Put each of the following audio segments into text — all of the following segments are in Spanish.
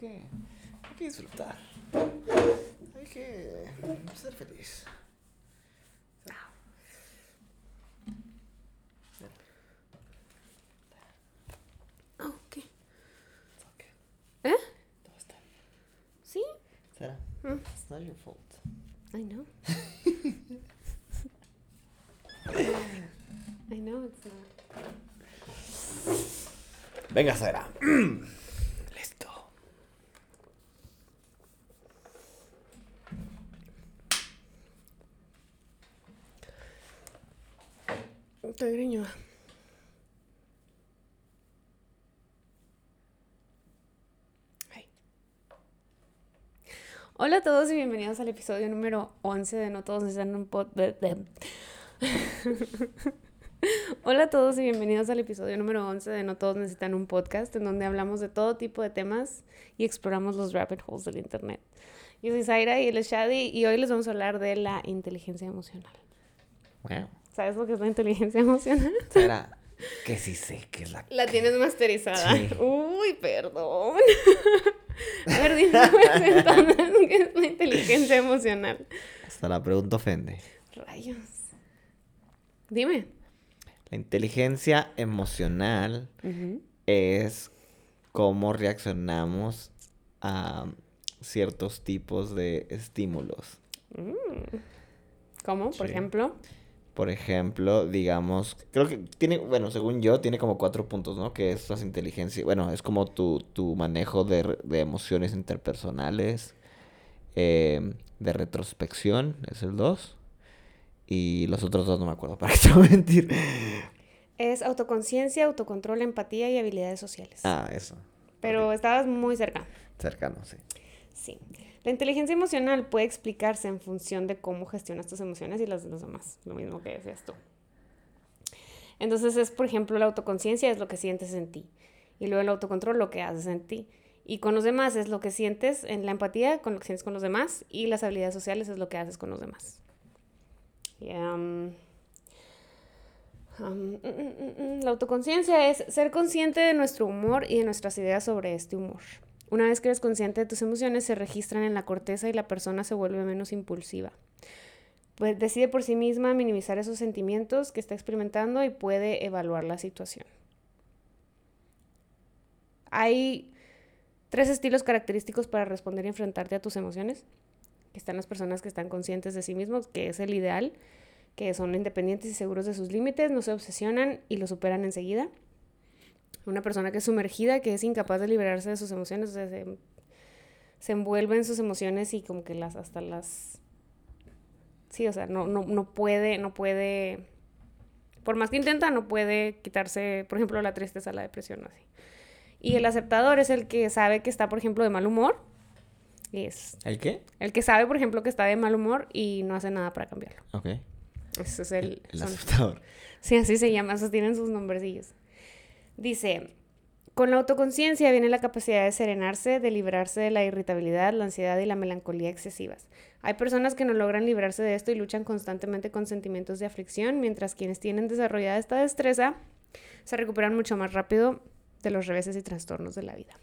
que, hay que disfrutar. Hay que ser feliz. Oh, ¿qué? Ok. ¿Eh? Todo está bien. Sí, Sarah, Mm. it's not your fault. I know. I know it's not. Venga, Sara. Listo. Estoy greñuda. Ay. Hola a todos y bienvenidos al episodio número 11 de No Todos Necesitan un Pod... de- de- Hola a todos y bienvenidos al episodio número 11 de No Todos Necesitan un Podcast, en donde hablamos de todo tipo de temas y exploramos los rabbit holes del Internet. Yo soy Zaira y él es Shadi y hoy les vamos a hablar de la inteligencia emocional. Bueno, ¿Sabes lo que es la inteligencia emocional? Sara, que sí sé que es la... La tienes masterizada. Sí. Uy, perdón. A ver, dime qué es la inteligencia emocional. Hasta la pregunta ofende. Rayos. Dime. La inteligencia emocional es cómo reaccionamos a ciertos tipos de estímulos. ¿Cómo? Por Sí. ejemplo. Por ejemplo, digamos, creo que tiene, bueno, según yo, tiene como cuatro puntos, ¿no? Que es las inteligencias, bueno, es como tu, tu manejo de, de emociones interpersonales, eh, de retrospección, es el dos, y los otros dos no me acuerdo, para qué te voy a mentir. Es autoconciencia, autocontrol, empatía y habilidades sociales. Ah, eso, Pero estabas muy cerca. cercano, sí. Sí. La inteligencia emocional puede explicarse en función de cómo gestionas tus emociones y las de los demás. Lo mismo que decías tú. Entonces es, por ejemplo, la autoconciencia es lo que sientes en ti. Y luego el autocontrol lo que haces en ti. Y con los demás es lo que sientes en la empatía, con lo que sientes con los demás. Y las habilidades sociales es lo que haces con los demás. Y, mm, mm, mm, la autoconciencia es ser consciente de nuestro humor y de nuestras ideas sobre este humor. Una vez que eres consciente de tus emociones, se registran en la corteza y la persona se vuelve menos impulsiva. Pues decide por sí misma minimizar esos sentimientos que está experimentando y puede evaluar la situación. Hay tres estilos característicos para responder y enfrentarte a tus emociones. Están las personas que están conscientes de sí mismos, que es el ideal, que son independientes y seguros de sus límites, no se obsesionan y lo superan enseguida. Una persona que es sumergida, que es incapaz de liberarse de sus emociones, o sea, se, se envuelve en sus emociones y como que las hasta las sí, o sea, no, no, no puede, no puede, por más que intenta, no puede quitarse, por ejemplo, la tristeza, la depresión, así. Y el aceptador es el que sabe que está, por ejemplo, de mal humor. Y es ¿El qué? el que sabe, por ejemplo, que está de mal humor y no hace nada para cambiarlo. Ok. Ese es el... El, aceptador. Sí, así se llama, esos tienen sus nombrecillos. Dice, con la autoconciencia viene la capacidad de serenarse, de librarse de la irritabilidad, la ansiedad y la melancolía excesivas. Hay personas que no logran librarse de esto y luchan constantemente con sentimientos de aflicción, mientras quienes tienen desarrollada esta destreza se recuperan mucho más rápido de los reveses y trastornos de la vida.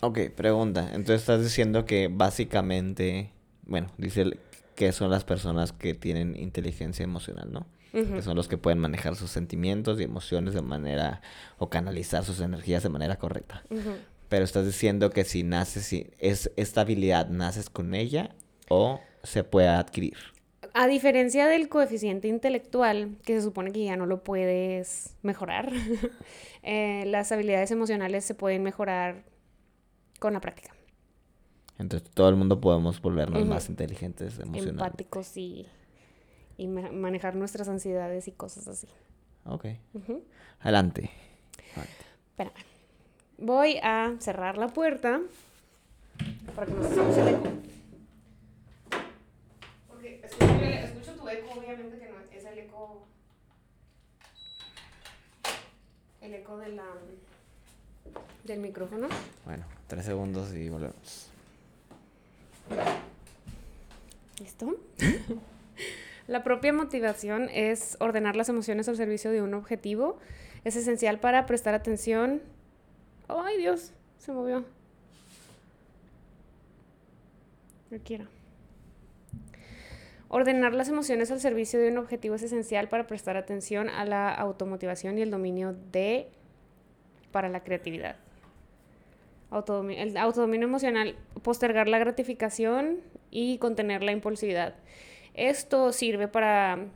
Ok, pregunta. Entonces estás diciendo que básicamente, bueno, dice que son las personas que tienen inteligencia emocional, ¿no? Que son los que pueden manejar sus sentimientos y emociones de manera, o canalizar sus energías de manera correcta. Pero estás diciendo que si naces, si es esta habilidad, naces con ella o se puede adquirir. A diferencia del coeficiente intelectual, que se supone que ya no lo puedes mejorar, eh, las habilidades emocionales se pueden mejorar con la práctica. Entonces todo el mundo podemos volvernos Ujú. más inteligentes emocionalmente. Empáticos y, y ma- manejar nuestras ansiedades y cosas así. Ok. Adelante. Espérame. Voy a cerrar la puerta para que no se escuche el eco. Porque escucho tu eco, obviamente que no es el eco. El eco de la, del micrófono. Bueno, tres segundos y volvemos. ¿Listo? La propia motivación es ordenar las emociones al servicio de un objetivo. Es esencial para prestar atención. ¡Ay, Dios! Se movió. requiera. Ordenar las emociones al servicio de un objetivo es esencial para prestar atención a la automotivación y el dominio de para la creatividad. Autodominio, el autodominio emocional, postergar la gratificación y contener la impulsividad. Esto sirve para...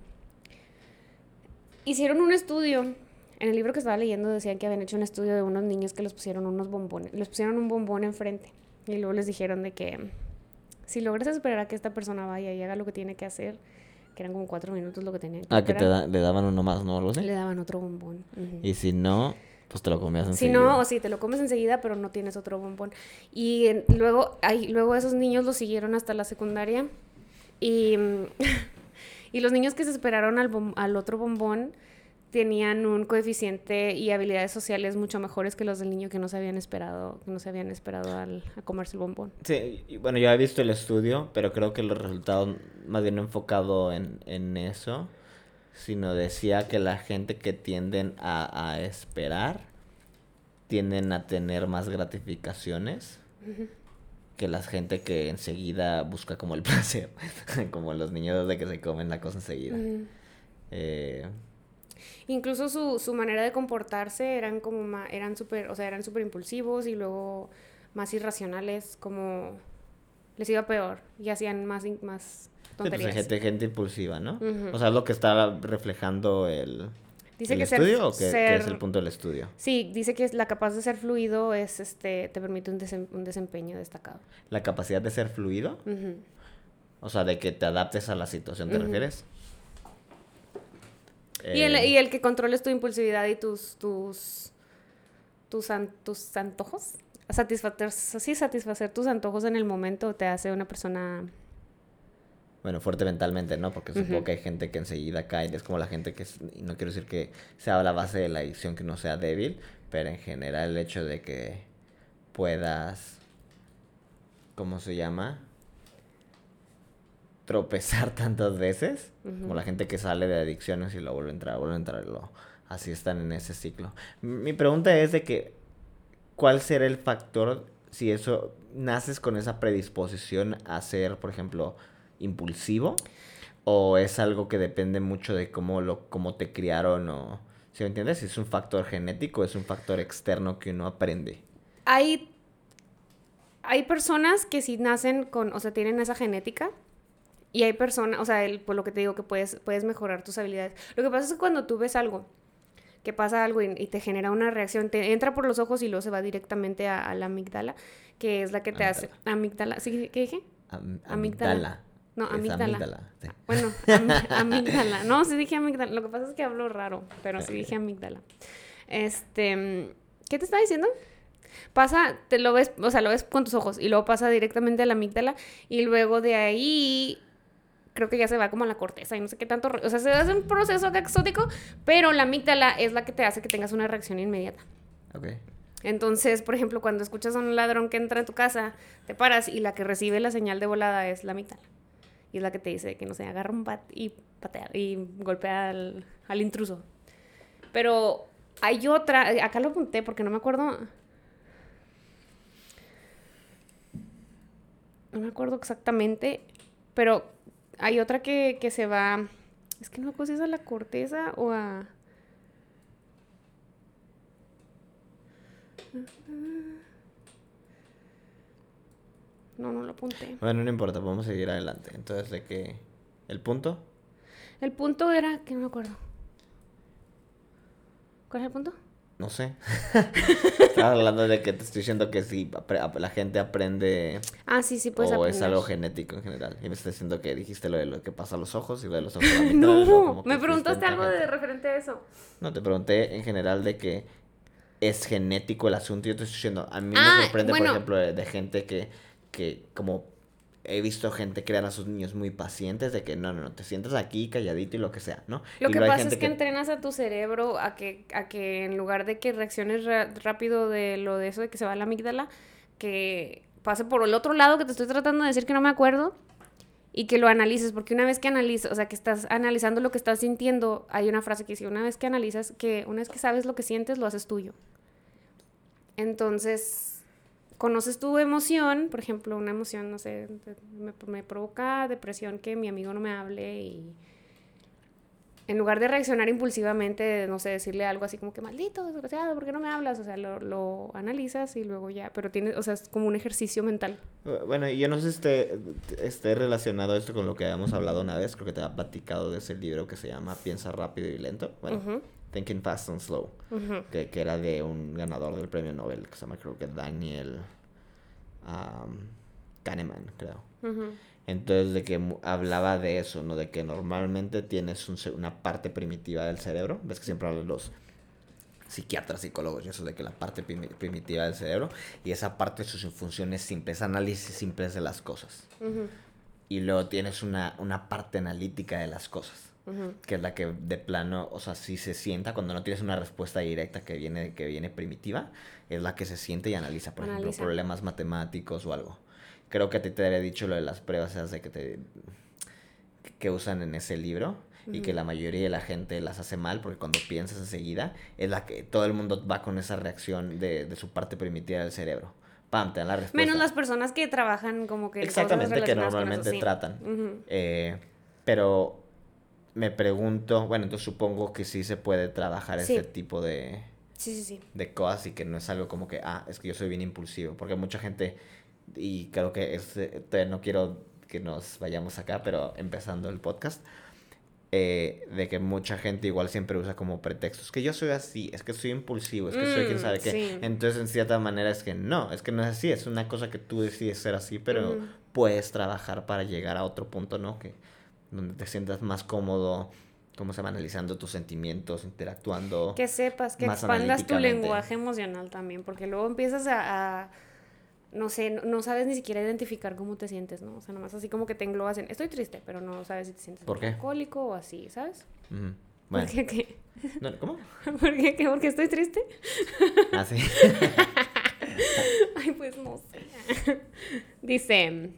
Hicieron un estudio, en el libro que estaba leyendo decían que habían hecho un estudio de unos niños que les pusieron unos bombones, les pusieron un bombón enfrente y luego les dijeron de que si logras esperar a que esta persona vaya y haga lo que tiene que hacer, que eran como cuatro minutos lo que tenían que Ah, que te le daban uno más, ¿no? Algo Le daban otro bombón. Y si no, pues te lo comías enseguida. Si no, o sí, te lo comes enseguida, pero no tienes otro bombón. Y luego, ay, luego esos niños lo siguieron hasta la secundaria. Y, y los niños que se esperaron al, al otro bombón tenían un coeficiente y habilidades sociales mucho mejores que los del niño que no se habían esperado, que no se habían esperado al, a comerse el bombón. Sí, bueno, yo he visto el estudio, pero creo que los resultados más bien no enfocado en, en eso, sino decía que la gente que tienden a, a esperar tienden a tener más gratificaciones que la gente que enseguida busca como el placer, como los niños de que se comen la cosa enseguida. eh, Incluso su, su manera de comportarse eran como eran súper, o sea, eran súper impulsivos y luego más irracionales, como les iba peor y hacían más, más pues, tonterías. gente, gente impulsiva, ¿no? O sea, es lo que está reflejando el, dice que estudio o qué, es el punto del estudio? Sí, dice que la capacidad de ser fluido es, este, te permite un, un desempeño destacado. ¿La capacidad de ser fluido? O sea, de que te adaptes a la situación, ¿te refieres? Y, el, y, el, que controles tu impulsividad y tus, tus, tus, tus antojos. Satisfacer, sí, satisfacer tus antojos en el momento te hace una persona... Bueno, fuerte mentalmente, ¿no? Porque supongo que hay gente que enseguida cae. Es como la gente que... No quiero decir que sea la base de la adicción que no sea débil, pero en general el hecho de que puedas... ¿Cómo se llama? tropezar tantas veces, como la gente que sale de adicciones y lo vuelve a entrar, vuelve a entrar, lo, así están en ese ciclo. Mi pregunta es de que, ¿cuál será el factor si eso, naces con esa predisposición a ser, por ejemplo, impulsivo? ¿O es algo que depende mucho de cómo, lo, cómo te criaron o... ¿Sí me entiendes? Es un factor genético, es un factor externo que uno aprende. Hay, hay personas que si nacen con, o sea, tienen esa genética, y hay personas, o sea, el, por lo que te digo, que puedes, puedes mejorar tus habilidades. Lo que pasa es que cuando tú ves algo, que pasa algo y, te genera una reacción, te entra por los ojos y luego se va directamente a, la amígdala, que es la que te hace... Amígdala, ¿sí? ¿Qué dije? amígdala. No, amígdala. Bueno, amígdala. No, sí dije amígdala. Lo que pasa es que hablo raro, pero sí dije amígdala. Este, ¿qué te estaba diciendo? Pasa, te lo ves, o sea, lo ves con tus ojos y luego pasa directamente a la amígdala y luego de ahí creo que ya se va como a la corteza y no sé qué tanto, o sea, se hace un proceso exótico, pero la amígdala es la que te hace que tengas una reacción inmediata. Ok. Entonces, por ejemplo, cuando escuchas a un ladrón que entra a tu casa, te paras y la que recibe la señal de volada es la amígdala. Y es la que te dice que, no sé, agarra un bat y patea y golpea al, al intruso. Pero hay otra, acá lo apunté porque no me acuerdo. No me acuerdo exactamente, pero hay otra que, se va. Es que no me acuerdo a la corteza o a. No, no lo apunté. Bueno, no importa, a seguir adelante. Entonces, ¿de qué? ¿El punto? El punto era que no me acuerdo. ¿Cuál es el punto? No sé. Estaba hablando de que te estoy diciendo que si la gente aprende. Ah, sí, sí, puedes O es algo genético en general. Y me estás diciendo que dijiste lo de lo que pasa a los ojos y lo de los ojos. no, me preguntaste algo de referente a eso. No, te pregunté en general de que es genético el asunto. Yo te estoy diciendo, a mí me ah, sorprende, por ejemplo, de, gente que, que como he visto gente crear a sus niños muy pacientes de que no, no, no, te sientas aquí calladito y lo que sea, ¿no? Lo que pasa es que, entrenas a tu cerebro a que, a que en lugar de que reacciones rápido de lo de eso de que se va a la amígdala, que pase por el otro lado que te estoy tratando de decir que no me acuerdo y que lo analices, porque una vez que analizas, o sea, que estás analizando lo que estás sintiendo, hay una frase que dice, una vez que analizas, que una vez que sabes lo que sientes, lo haces tuyo. Entonces, conoces tu emoción, por ejemplo, una emoción, no sé, me, me provoca depresión que mi amigo no me hable y en lugar de reaccionar impulsivamente, no sé, decirle algo así como que maldito, desgraciado, ¿por qué no me hablas? O sea, lo, lo analizas y luego ya, pero tiene, o sea, es como un ejercicio mental. Bueno, y yo no sé si esté, esté relacionado esto con lo que habíamos hablado una vez, creo que te ha platicado de ese libro que se llama Piensa rápido y lento, bueno, Thinking Fast and Slow, que, que, era de un ganador del premio Nobel que se llama creo que Daniel um, Kahneman, creo. Entonces, de que hablaba de eso, ¿no? De que normalmente tienes una parte primitiva del cerebro. Ves que siempre hablan los psiquiatras, psicólogos y eso de que la parte primitiva del cerebro y esa parte de sus funciones simples, análisis simples de las cosas. Y luego tienes una, una parte analítica de las cosas. Que es la que de plano, o sea, si se sienta cuando no tienes una respuesta directa que viene, que viene primitiva, es la que se siente y analiza, por ejemplo, problemas matemáticos o algo creo que a ti te había dicho lo de las pruebas esas de que te que usan en ese libro y que la mayoría de la gente las hace mal porque cuando piensas enseguida es la que todo el mundo va con esa reacción de, de su parte primitiva del cerebro. Pam, te dan la respuesta. Menos las personas que trabajan como que... Exactamente, que normalmente tratan. Eh, pero me pregunto, bueno, entonces supongo que sí se puede trabajar ese tipo de... Sí, sí, sí. De cosas y que no es algo como que, ah, es que yo soy bien impulsivo. Porque mucha gente y creo que este, no quiero que nos vayamos acá, pero empezando el podcast, eh, de que mucha gente igual siempre usa como pretextos, que yo soy así, es que soy impulsivo, es que soy quien mm, sabe qué. Entonces, en cierta manera es que no, es que no es así, es una cosa que tú decides ser así, pero puedes trabajar para llegar a otro punto, ¿no? Que donde te sientas más cómodo, cómo se va analizando tus sentimientos, interactuando. Que sepas, que expandas tu lenguaje emocional también, porque luego empiezas a no sé, no, sabes ni siquiera identificar cómo te sientes, ¿no? O sea, nomás así como que te englobas en, estoy triste, pero no sabes si te sientes alcohólico o así, ¿sabes? ¿Por qué qué? ¿Cómo? ¿Por qué qué? ¿Porque estoy triste? Ah, sí. Ay, pues no sé. Dice,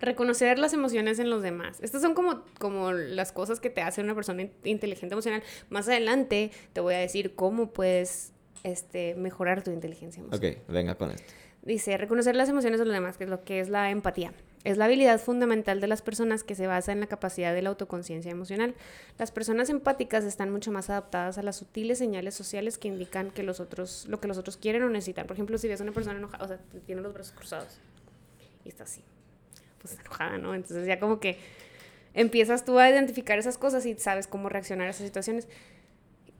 reconocer las emociones en los demás. Estas son como, como las cosas que te hace una persona inteligente emocional. Más adelante te voy a decir cómo puedes este, mejorar tu inteligencia emocional. Ok, venga con esto. Dice, reconocer las emociones de los demás, que es lo que es la empatía. Es la habilidad fundamental de las personas que se basa en la capacidad de la autoconciencia emocional. Las personas empáticas están mucho más adaptadas a las sutiles señales sociales que indican que los otros, lo que los otros quieren o necesitan. Por ejemplo, si ves a una persona enojada, o sea, tiene los brazos cruzados y está así, pues enojada, ¿no? Entonces ya como que empiezas tú a identificar esas cosas y sabes cómo reaccionar a esas situaciones.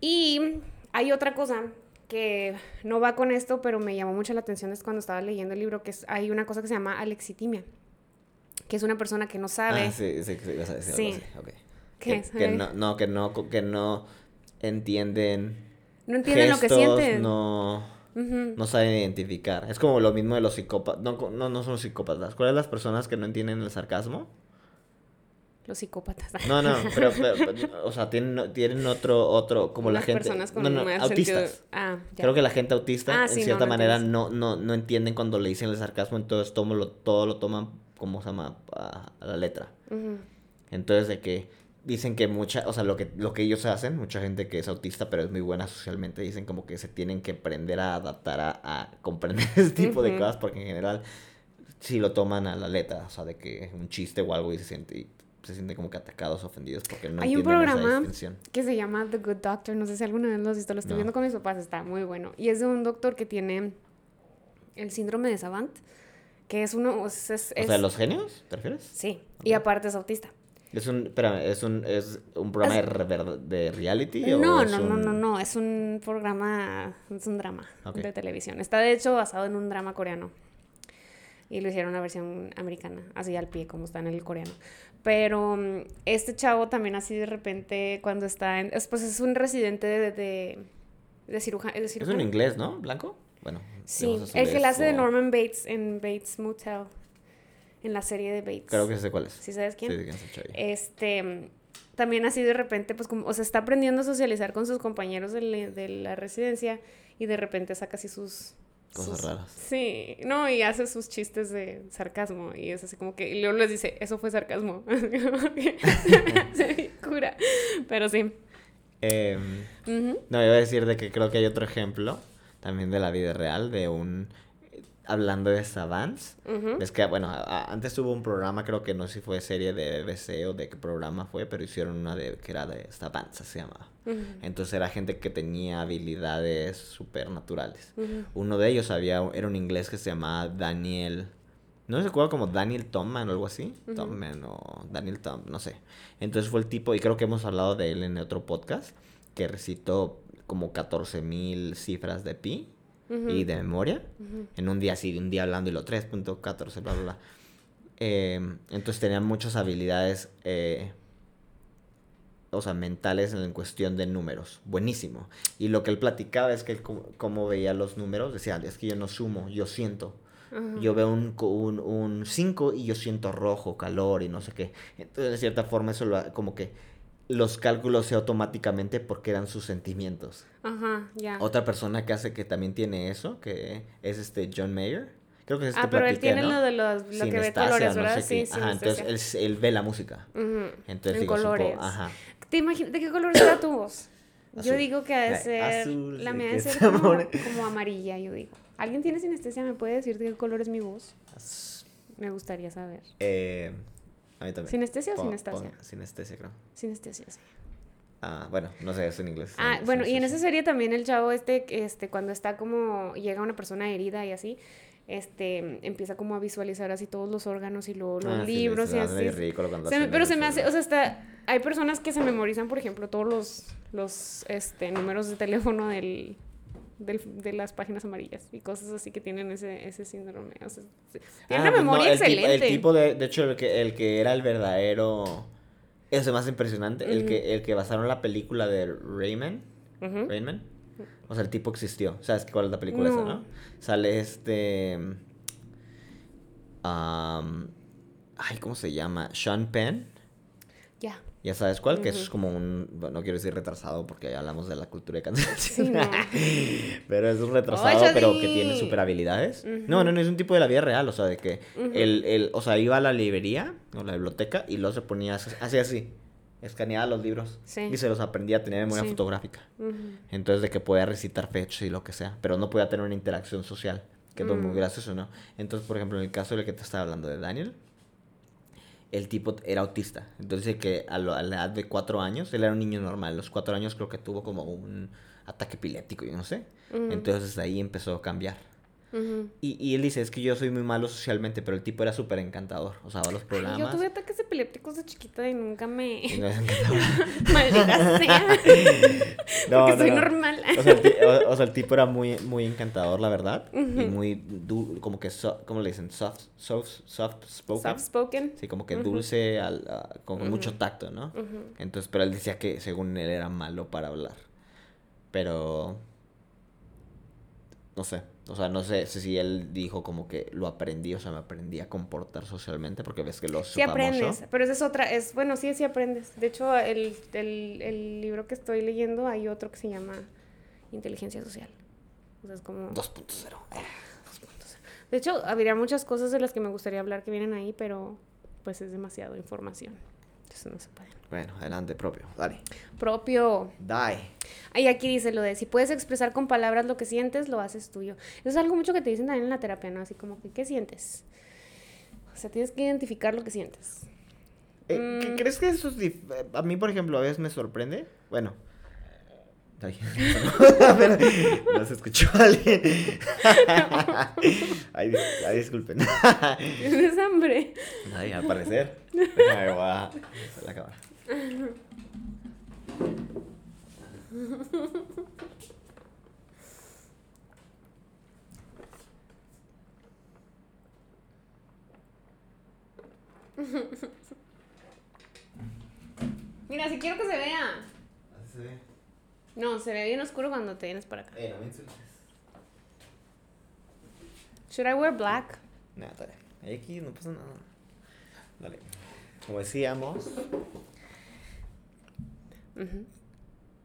Y hay otra cosa que no va con esto, pero me llamó mucho la atención es cuando estaba leyendo el libro, que es, hay una cosa que se llama alexitimia, que es una persona que no sabe. Ah, sí, sí, sí, vas a decir sí. Algo así. ¿Qué que, que no, no, que no, que no entienden. No entienden lo que sienten. No, no saben identificar. Es como lo mismo de los psicópatas. No, no, no son los psicópatas. ¿Cuáles son las personas que no entienden el sarcasmo? Los psicópatas. No, no, pero, o sea, tienen, tienen otro, otro, como la gente. personas con no, no, autistas. Ah, Creo que la gente autista, ah, en cierta manera, no, no, no entienden cuando le dicen el sarcasmo, entonces todo lo, todo lo toman, como se llama, a, la letra. Entonces, de que dicen que mucha, o sea, lo que, lo que ellos hacen, mucha gente que es autista, pero es muy buena socialmente, dicen como que se tienen que aprender a adaptar a, a comprender ese tipo de cosas, porque en general sí lo toman a la letra, o sea, de que un chiste o algo y se siente se sienten como que atacados, ofendidos porque no Hay un programa que se llama The Good Doctor, no sé si alguna vez lo has visto, lo estoy viendo con mis papás, está muy bueno. Y es de un doctor que tiene el síndrome de Savant, que es uno... Es, es, o sea, ¿los genios? ¿Te refieres? Sí, y aparte es autista. Es un, espérame, ¿es un, es un programa de, de, reality? No, no, no, no, no, es un programa, es un drama de televisión. Está de hecho basado en un drama coreano. Y lo hicieron una versión americana, así al pie, como está en el coreano. Pero mm, este chavo también así de repente cuando está en... Pues es un residente de, de, de, cirujano, Es un inglés, ¿no? ¿Blanco? Bueno. Sí, el que la hace de Norman Bates en Bates Motel. En la serie de Bates. Creo que sé cuál es. ¿Sí sabes quién? Sí, este también así de repente, pues como, o sea, está aprendiendo a socializar con sus compañeros de, de la residencia y de repente saca así sus, Cosas raras. Sí, no, y hace sus chistes de sarcasmo. Y es así como que. Y luego les dice, eso fue sarcasmo. se cura. Pero sí. Em, no, iba a decir de que creo que hay otro ejemplo también de la vida real de un. Hablando de savants, es que, bueno, a- antes hubo un programa, creo que no sé si fue serie de BBC o de qué programa fue, pero hicieron una de que era de savants, se llamaba. Entonces era gente que tenía habilidades supernaturales. Ujú. Uno de ellos había, era un inglés que se llamaba Daniel. No se acuerda como Daniel Tomman o algo así. Ujú. Tomman o Daniel Tom, no sé. Entonces fue el tipo, y creo que hemos hablado de él en otro podcast, que recitó como 14.000 cifras de pi Ujú. y de memoria. Ujú. En un día así, un día hablando y lo 3.14, bla, bla, bla. Eh, entonces tenía muchas habilidades, eh, o sea, mentales en cuestión de números. Buenísimo. Y lo que él platicaba es que él como, veía los números, decía, es que yo no sumo, yo siento. Ajá. Yo veo un 5 un, un cinco y yo siento rojo, calor y no sé qué. Entonces, de cierta forma, eso lo, como que los cálculos se automáticamente porque eran sus sentimientos. Ajá, ya. Otra persona que hace que también tiene eso, que es este John Mayer. Creo que es este ah, pero él tiene ¿no? lo de los, lo que ve colores, no ¿verdad? sé qué. sí, Ajá, entonces él, él ve la música. Ujú. Entonces en digo, colores. ajá. ¿Te imaginas de qué color será tu voz? Yo digo que ha de ser. azul, la sí, mía de ser como, como amarilla, yo digo. ¿Alguien tiene sinestesia? ¿Me puede decir de qué color es mi voz? Me gustaría saber. Eh, a mí también. ¿Sinestesia o Pon- sinestesia? creo. Sinestesia, sí. Ah, bueno, no sé, es en inglés. Ah, bueno, y en esa serie también el chavo este, este, cuando está como, llega una persona herida y así, este, empieza como a visualizar así todos los órganos y lo- los Ah, libros y así. ridículo cuando Se me- pero se me hace, o sea, hasta hay personas que se memorizan, por ejemplo, todos los, los este, números de teléfono del, del- de las páginas amarillas y cosas así que tienen ese, ese síndrome. O sea, sí. tiene Ah, una pues no, memoria el tipo- excelente. el tipo de, de hecho, el que, el que era el verdadero. Eso es más impresionante. El, que, el que basaron la película de Rayman. Ujú. Rayman. O sea, el tipo existió. ¿Sabes cuál es la película esa, No. Sale este. am, ay, ¿cómo se llama? Sean Penn. Ya. Ya sabes cuál, que es como un. Bueno, no quiero decir retrasado porque ya hablamos de la cultura de cancelación. Sí, no. pero es un retrasado, pero sí. que tiene super habilidades. No, no, no, es un tipo de la vida real. O sea, de que Ujú. él, él, o sea, iba a la librería o la biblioteca y luego se ponía así, así. Escaneaba los libros Sí. y se los aprendía a tener memoria fotográfica. Entonces, de que podía recitar fechas y lo que sea, pero no podía tener una interacción social, que es muy Mm. gracioso, ¿no? Entonces, por ejemplo, en el caso del que te estaba hablando de Daniel, el tipo era autista. Entonces, que a, lo- a la edad de cuatro años, él era un niño normal. A los cuatro años creo que tuvo como un ataque epiléptico, yo no sé. Entonces, ahí empezó a cambiar. Y, y él dice, es que yo soy muy malo socialmente, pero el tipo era súper encantador. O sea, va a los Ay, programas. Yo tuve ataques epilépticos de chiquita y nunca me... y no. Maldita sea. No, Porque no, soy no. normal. O sea, el, ti- o- o sea, el tipo era muy, muy encantador, la verdad. Y muy, du- como que, so- ¿cómo le dicen? Soft, soft, soft spoken. Soft spoken. Sí, como que dulce, al, a- con mucho tacto, ¿no? Entonces, pero él decía que según él era malo para hablar. Pero... No sé. O sea, no sé si él dijo como que lo aprendí, o sea, me aprendí a comportar socialmente, porque ves que lo Sí famoso. aprendes, pero esa es otra, es, bueno, sí, sí aprendes. De hecho, el, el, el libro que estoy leyendo, hay otro que se llama Inteligencia Social. O sea, es como... 2.0. De hecho, habría muchas cosas de las que me gustaría hablar que vienen ahí, pero pues es demasiado información. No se puede. Bueno, adelante, propio. Dale. Propio. Die. Ahí aquí dice lo de si puedes expresar con palabras lo que sientes, lo haces tuyo. Eso es algo mucho que te dicen también en la terapia, ¿no? Así como que, ¿qué sientes? O sea, tienes que identificar lo que sientes. Eh, Mm. ¿qué- ¿Crees que eso es eh, A mí, por ejemplo, a veces me sorprende. Bueno. Ay, pero no se escuchó alguien. Ay, dis- ay, disculpen. ¿Tienes hambre? Ay, al parecer. Déjame, voy a la cámara. Mira, si quiero que se vea. No, se ve bien oscuro cuando te vienes para acá. Eh, no me insultes. Should I wear black? Nada, dale. Ahí Aquí no pasa nada. Dale. Como decíamos.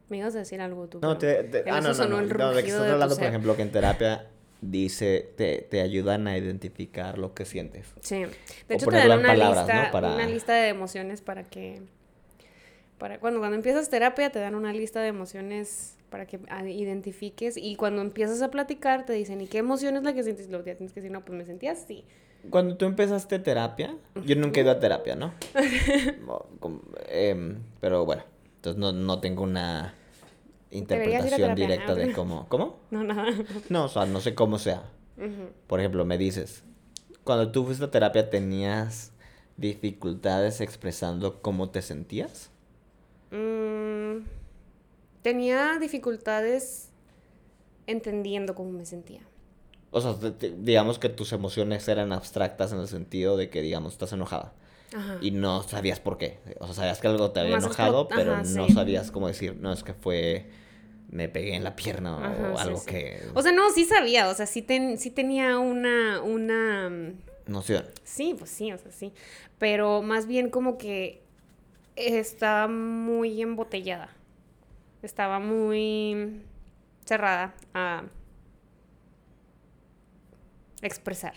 Me ibas a decir algo tú. No, te, te- ah, no, no, no, no, de que estás hablando, por ejemplo, que en terapia dice, te, te ayudan a identificar lo que sientes. Sí. De O hecho, te dan una palabras, lista, ¿no? Para- una lista de emociones para que Para, cuando, cuando empiezas terapia te dan una lista de emociones para que ah, identifiques y cuando empiezas a platicar te dicen, ¿y qué emoción es la que sientes? Luego ya tienes que decir, no, pues me sentía así. Cuando tú empezaste terapia, yo nunca he ido a terapia, ¿no? Em, pero bueno, entonces no, no tengo una interpretación directa de cómo... ¿Cómo? No, nada. No, o sea, no sé cómo sea. Por ejemplo, me dices, cuando tú fuiste a terapia tenías dificultades expresando cómo te sentías. Mm, tenía dificultades entendiendo cómo me sentía. O sea, te- te- digamos que tus emociones eran abstractas en el sentido de que, digamos, estás enojada Ajá. y no sabías por qué. O sea, sabías que algo te había Más enojado, pero no sabías cómo decir, no, es que fue, me pegué en la pierna o Ajá, algo sí. que... O sea, no, sí sabía, o sea, sí, ten- sí tenía una, una, mm, Noción. sí, pues sí, o sea, sí, pero más bien como que estaba muy embotellada, estaba muy cerrada a expresar.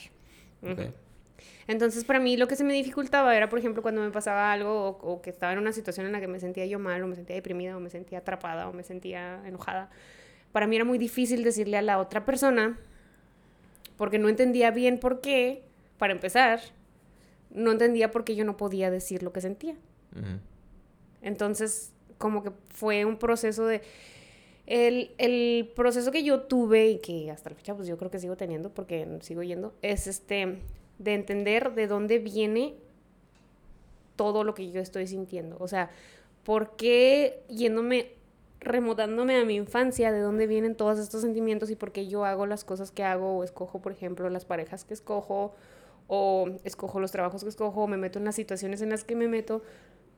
Entonces, para mí lo que se me dificultaba era, por ejemplo, cuando me pasaba algo o, o que estaba en una situación en la que me sentía yo mal o me sentía deprimida o me sentía atrapada o me sentía enojada. Para mí era muy difícil decirle a la otra persona porque no entendía bien por qué, para empezar, no entendía por qué yo no podía decir lo que sentía. Entonces, como que fue un proceso de... El, el proceso que yo tuve y que hasta la fecha pues yo creo que sigo teniendo porque sigo yendo, es este de entender de dónde viene todo lo que yo estoy sintiendo. O sea, ¿por qué yéndome, remodándome a mi infancia, de dónde vienen todos estos sentimientos y por qué yo hago las cosas que hago o escojo, por ejemplo, las parejas que escojo o escojo los trabajos que escojo o me meto en las situaciones en las que me meto?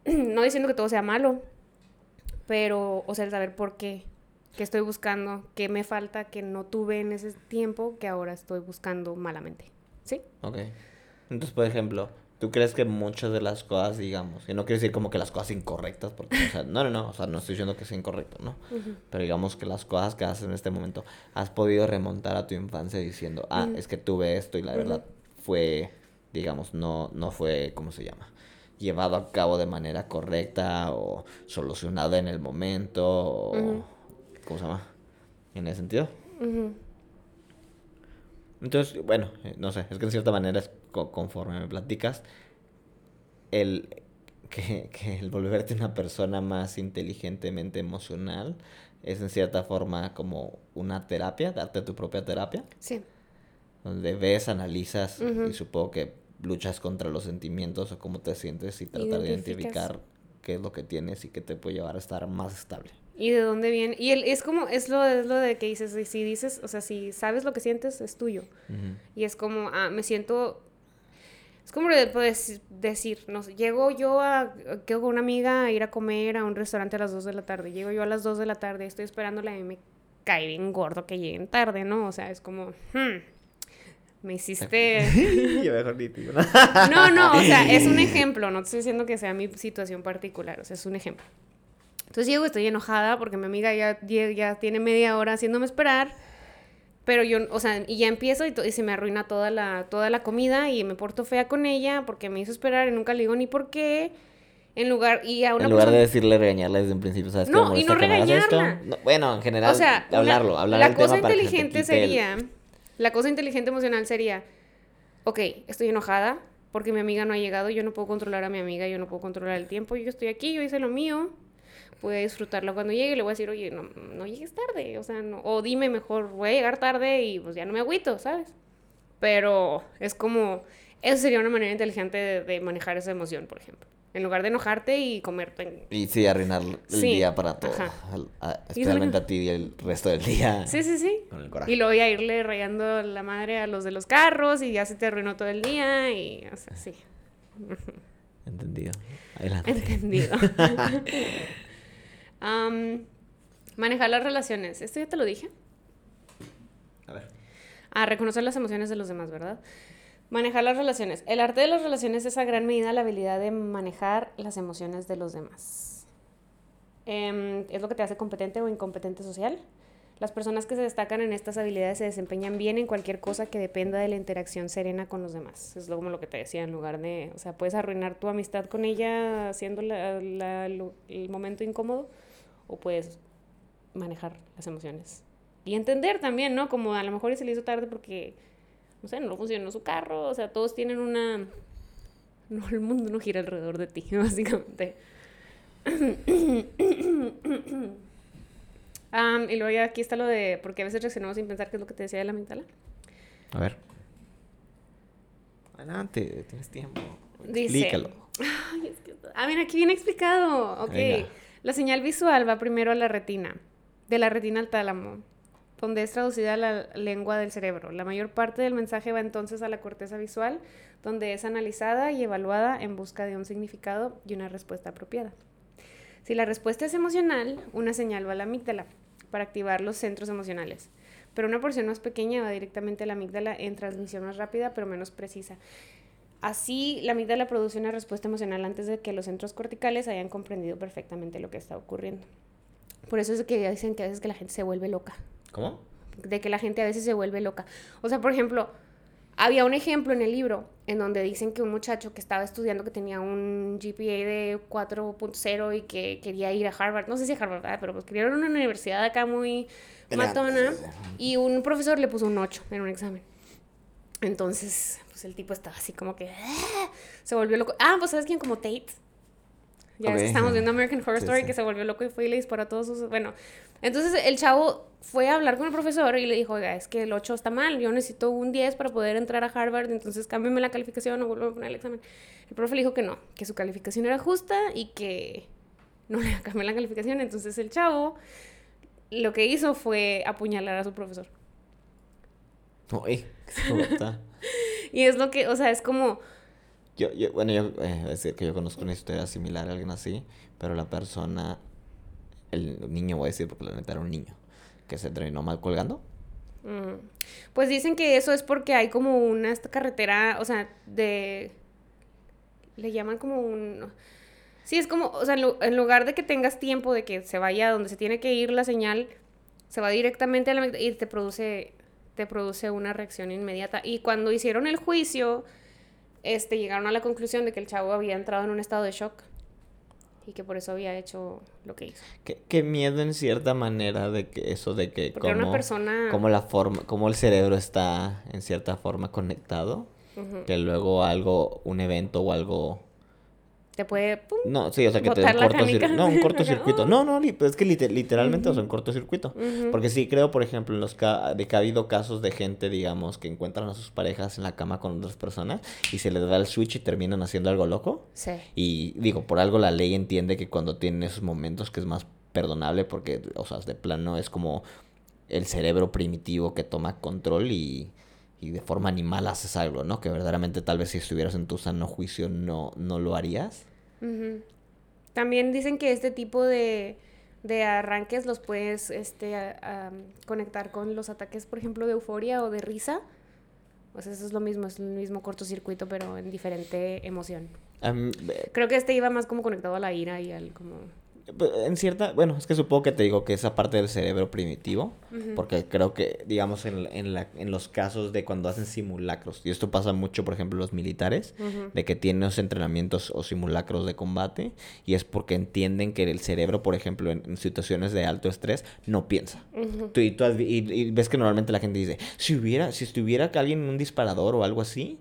no diciendo que todo sea malo, pero, o sea, el saber por qué, qué estoy buscando, qué me falta, que no tuve en ese tiempo, que ahora estoy buscando malamente. ¿Sí? Ok. Entonces, por ejemplo, ¿tú crees que muchas de las cosas, digamos, y no quiero decir como que las cosas incorrectas, porque, o sea, no, no, no, o sea, no estoy diciendo que sea incorrecto, ¿no? Pero digamos que las cosas que haces en este momento, has podido remontar a tu infancia diciendo, ah, Ujú. es que tuve esto y la verdad fue, digamos, no, no fue, ¿cómo se llama? Llevado a cabo de manera correcta o solucionado en el momento, o. ¿cómo se llama? En ese sentido. Entonces, bueno, eh, no sé, es que en cierta manera, es co- conforme me platicas, el que, que el volverte una persona más inteligentemente emocional es en cierta forma como una terapia, darte tu propia terapia, Sí. donde ves, analizas y supongo que luchas contra los sentimientos o cómo te sientes y tratar de identificar qué es lo que tienes y qué te puede llevar a estar más estable. ¿Y de dónde viene? Y el, es como, es lo, es lo de que dices, si- dices, o sea, si sabes lo que sientes, es tuyo. Y es como, ah, me siento... Es como de- puedes decir, no sé, llego yo a, quedo con una amiga a ir a comer a un restaurante a las 2 de la tarde. Llego yo a las 2 de la tarde, estoy esperándola y me cae bien gordo que lleguen tarde, ¿no? O sea, es como, hmm, me hiciste... Yo mejor ni digo No, no, o sea, es un ejemplo, no te estoy diciendo que sea mi situación particular, o sea, es un ejemplo. Entonces llego, estoy enojada porque mi amiga ya, ya, ya tiene media hora haciéndome esperar, pero yo, o sea, y ya empiezo y, y se me arruina toda la, toda la comida y me porto fea con ella porque me hizo esperar y nunca le digo ni por qué. En lugar, y a una En lugar de persona- decirle, regañarla desde un principio, ¿sabes? No, y no regañarla. No, bueno, en general, O sea, hablarlo, hablar la cosa tema para que se te inteligente quite el- sería, la cosa inteligente emocional sería, ok, estoy enojada porque mi amiga no ha llegado, yo no puedo controlar a mi amiga, yo no puedo controlar el tiempo, yo estoy aquí, yo hice lo mío, voy a disfrutarlo cuando llegue, le voy a decir, oye, no, no llegues tarde, o sea, no, o dime mejor, voy a llegar tarde y pues ya no me agüito, ¿sabes? Pero es como, eso sería una manera inteligente de, de manejar esa emoción, por ejemplo. En lugar de enojarte y comerte. Y sí, arruinar el Sí, día para todo. ajá. al- a- Y especialmente a ti y el resto del día. Sí, sí, sí. Con el coraje. Y luego voy a irle rayando la madre a los de los carros y ya se te arruinó todo el día y, o sea, sí. Entendido. Adelante. Entendido. Manejar las relaciones. Esto ya te lo dije. A ver. A reconocer las emociones de los demás, ¿verdad? Manejar las relaciones. El arte de las relaciones es a gran medida la habilidad de manejar las emociones de los demás. Em, es lo que te hace competente o incompetente social. Las personas que se destacan en estas habilidades se desempeñan bien en cualquier cosa que dependa de la interacción serena con los demás. Es como lo que te decía, en lugar de, o sea, puedes arruinar tu amistad con ella haciendo la, el momento incómodo o puedes manejar las emociones. Y entender también, ¿no? Como a lo mejor se le hizo tarde porque, no sé, no funcionó su carro, o sea, todos tienen una... No, el mundo no gira alrededor de ti, básicamente. y luego ya aquí está lo de, porque a veces reaccionamos sin pensar qué es lo que te decía de la amígdala. A ver. Adelante, tienes tiempo. Dice, Explícalo. Ay, es que, ah, mira, aquí viene explicado. Ok. La señal visual va primero a la retina, de la retina al tálamo, donde es traducida a la lengua del cerebro. La mayor parte del mensaje va entonces a la corteza visual, donde es analizada y evaluada en busca de un significado y una respuesta apropiada. Si la respuesta es emocional, una señal va a la amígdala para activar los centros emocionales. Pero una porción más pequeña va directamente a la amígdala en transmisión más rápida pero menos precisa. Así, la amígdala produce una respuesta emocional antes de que los centros corticales hayan comprendido perfectamente lo que está ocurriendo. Por eso es que dicen que a veces que la gente se vuelve loca. ¿Cómo? De que la gente a veces se vuelve loca. O sea, por ejemplo, había un ejemplo en el libro en donde dicen que un muchacho que estaba estudiando que tenía un GPA de 4.0 y que quería ir a Harvard, no sé si a Harvard, pero pues quería ir a una universidad acá muy matona y un profesor le puso un 8 en un examen. Entonces, pues el tipo estaba así como que ah", se volvió loco. Ah, pues sabes quién como Tate. Ya estamos viendo American Horror Story que se volvió loco y fue y le disparó a todos sus... Bueno, entonces el chavo fue a hablar con el profesor y le dijo, oiga, es que el 8 está mal, yo necesito un 10 para poder entrar a Harvard, entonces cámbiame la calificación o vuelvo a poner el examen. El profe le dijo que no, que su calificación era justa y que no le cambió la calificación. Entonces el chavo lo que hizo fue apuñalar a su profesor. Uy, y es lo que, o sea, es como yo, yo, bueno, yo, eh, decir que yo conozco una historia similar a alguien así, pero la persona, el niño voy a decir porque la neta era un niño, que se terminó mal colgando. Mm. Pues dicen que eso es porque hay como una carretera, o sea, de... Le llaman como un... Sí, es como, o sea, en lugar de que tengas tiempo de que se vaya donde se tiene que ir la señal, se va directamente a la... y te produce, te produce una reacción inmediata. Y cuando hicieron el juicio este, llegaron a la conclusión de que el chavo había entrado en un estado de shock y que por eso había hecho lo que hizo. Qué, miedo en cierta manera de que eso de que como, una persona... como la forma, como el cerebro está en cierta forma conectado, que luego algo, un evento o algo te puede no sí o sea que te un cortocircuito no un cortocircuito. No no es que literalmente o sea un cortocircuito. Porque sí creo por ejemplo en los de que ha habido casos de gente digamos que encuentran a sus parejas en la cama con otras personas y se les da el switch y terminan haciendo algo loco. Sí. Y digo por algo la ley entiende que cuando tienen esos momentos que es más perdonable porque o sea de plano es como el cerebro primitivo que toma control y y de forma animal haces algo, ¿no? Que verdaderamente tal vez si estuvieras en tu sano juicio no, no lo harías. También dicen que este tipo de, de arranques los puedes este, conectar con los ataques, por ejemplo, de euforia o de risa. O sea, eso es lo mismo, es el mismo cortocircuito, pero en diferente emoción. Creo que este iba más como conectado a la ira y al como en cierta, bueno, es que supongo que te digo que esa parte del cerebro primitivo, porque creo que, digamos, en, en, la, en los casos de cuando hacen simulacros, y esto pasa mucho, por ejemplo, los militares, de que tienen los entrenamientos o simulacros de combate, y es porque entienden que el cerebro, por ejemplo, en, situaciones de alto estrés, no piensa. tú, y, tú y, ves que normalmente la gente dice, si hubiera, si estuviera alguien en un disparador o algo así,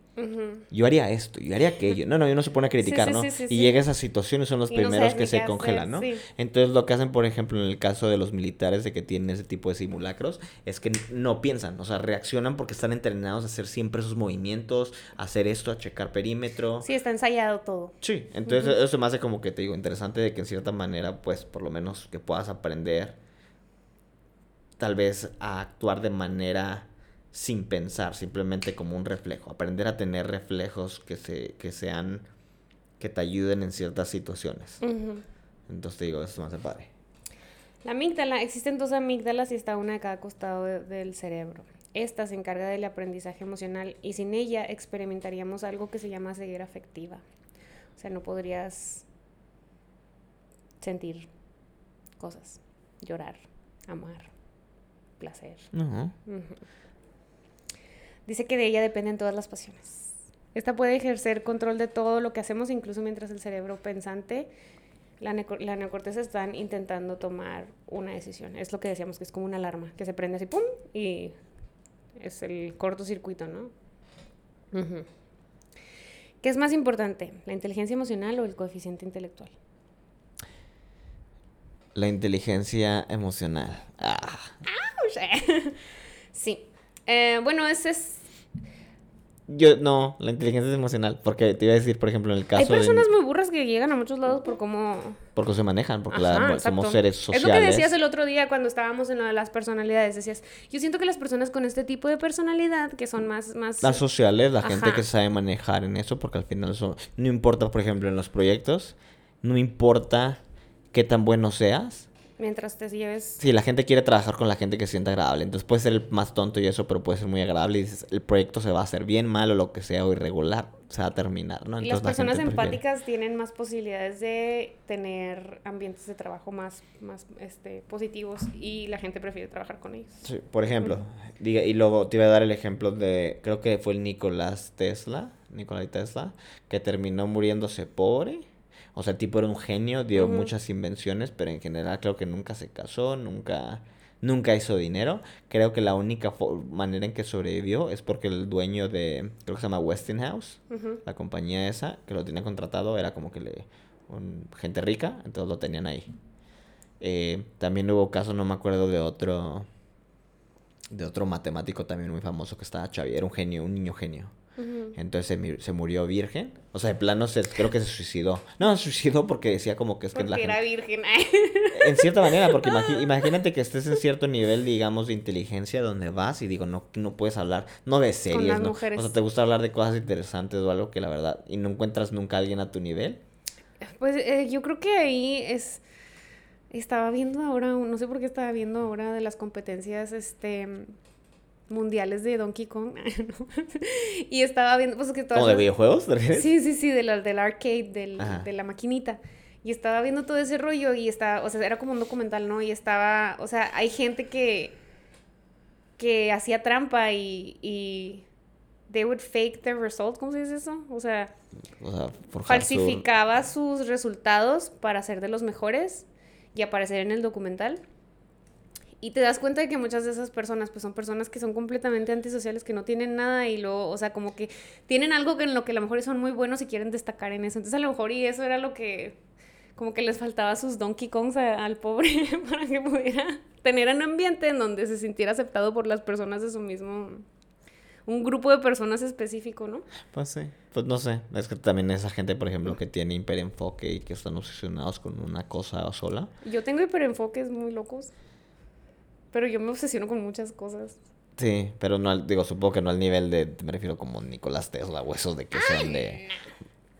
yo haría esto, yo haría aquello. No, no, yo no se pone a criticar, ¿no? y llega a esas situaciones, son los primeros que se congelan, ¿no? Entonces lo que hacen, por ejemplo, en el caso de los militares de que tienen ese tipo de simulacros, es que no piensan, o sea, reaccionan porque están entrenados a hacer siempre esos movimientos, a hacer esto, a checar perímetro. Sí, está ensayado todo. Sí, entonces eso me hace como que te digo, interesante de que en cierta manera, pues por lo menos que puedas aprender tal vez a actuar de manera sin pensar, simplemente como un reflejo. Aprender a tener reflejos que, se, que sean, que te ayuden en ciertas situaciones. Entonces te digo, eso me hace padre. La amígdala, existen dos amígdalas y está una de cada costado del cerebro. Esta se encarga del aprendizaje emocional y sin ella experimentaríamos algo que se llama ceguera afectiva. O sea, no podrías sentir cosas, llorar, amar, placer. No. Ujú. Dice que de ella dependen todas las pasiones. Esta puede ejercer control de todo lo que hacemos, incluso mientras el cerebro pensante, la, la neocorteza están intentando tomar una decisión. Es lo que decíamos, que es como una alarma, que se prende así, ¡pum! Y es el cortocircuito, ¿no? Ujú. ¿Qué es más importante, la inteligencia emocional o el coeficiente intelectual? La inteligencia emocional. Ah. sí. Eh, bueno, ese es... Yo, no, la inteligencia emocional. Porque te iba a decir, por ejemplo, en el Hay caso de. personas muy burras que llegan a muchos lados por cómo... Porque se manejan, porque Ajá, la- somos seres sociales. Es lo que decías el otro día cuando estábamos en lo de las personalidades. Decías, yo siento que las personas con este tipo de personalidad, que son más... más Las sociales, la gente que sabe manejar en eso, porque al final eso no importa, por ejemplo, en los proyectos, no importa qué tan bueno seas. Mientras te lleves... Si la gente quiere trabajar con la gente que se sienta agradable, entonces puede ser el más tonto y eso, pero puede ser muy agradable y dices, el proyecto se va a hacer bien, mal o lo que sea, o irregular, se va a terminar, ¿no? Y las Entonces la personas prefiere- empáticas tienen más posibilidades de tener ambientes de trabajo más, más este, positivos y la gente prefiere trabajar con ellos. Sí, por ejemplo, diga, y luego te iba a dar el ejemplo de, creo que fue el Nicolás Tesla, Nikolai Tesla, que terminó muriéndose pobre. O sea, el tipo era un genio, dio muchas invenciones, pero en general creo que nunca se casó, nunca, nunca hizo dinero. Creo que la única manera en que sobrevivió es porque el dueño de, creo que se llama Westinghouse, la compañía esa, que lo tenía contratado, era como que le, un- gente rica, entonces lo tenían ahí. Eh, también hubo casos, no me acuerdo de otro, de otro matemático también muy famoso que estaba Xavi, era un genio, un niño genio. Entonces se, se murió virgen. O sea, de plano se, creo que se suicidó. No, se suicidó porque decía como que es que Porque era gente... virgen. En cierta manera, porque imagi- imagínate que estés en cierto nivel, digamos, de inteligencia donde vas y digo, no, no puedes hablar, no de series, las ¿no? mujeres. O sea, te gusta hablar de cosas interesantes o algo que la verdad, y no encuentras nunca a alguien a tu nivel. Pues eh, yo creo que ahí es... Estaba viendo ahora, no sé por qué estaba viendo ahora de las competencias este mundiales de Donkey Kong. ¿no? y estaba viendo, pues que todas ¿Como de las- videojuegos? Sí, sí, sí, de la, del arcade, del, de la maquinita. Y estaba viendo todo ese rollo y estaba, o sea, era como un documental, ¿no? Y estaba, o sea, hay gente que, que hacía trampa y, y they would fake their result, ¿cómo se dice eso? O sea, O sea, su- falsificaba sus resultados para ser de los mejores y aparecer en el documental. Y te das cuenta de que muchas de esas personas, pues son personas que son completamente antisociales, que no tienen nada y luego, o sea, como que tienen algo que en lo que a lo mejor son muy buenos y quieren destacar en eso. Entonces a lo mejor y eso era lo que, como que les faltaba sus Donkey Kongs a- al pobre para que pudiera tener un ambiente en donde se sintiera aceptado por las personas de su mismo, un grupo de personas específico, ¿no? Pues sí. Pues no sé. Es que también esa gente, por ejemplo, que tiene hiperenfoque y que están obsesionados con una cosa sola. Yo tengo hiperenfoques muy locos. Pero yo me obsesiono con muchas cosas. Sí, pero no al, digo, supongo que no al nivel de, me refiero como Nicolás Tesla o esos de que son de...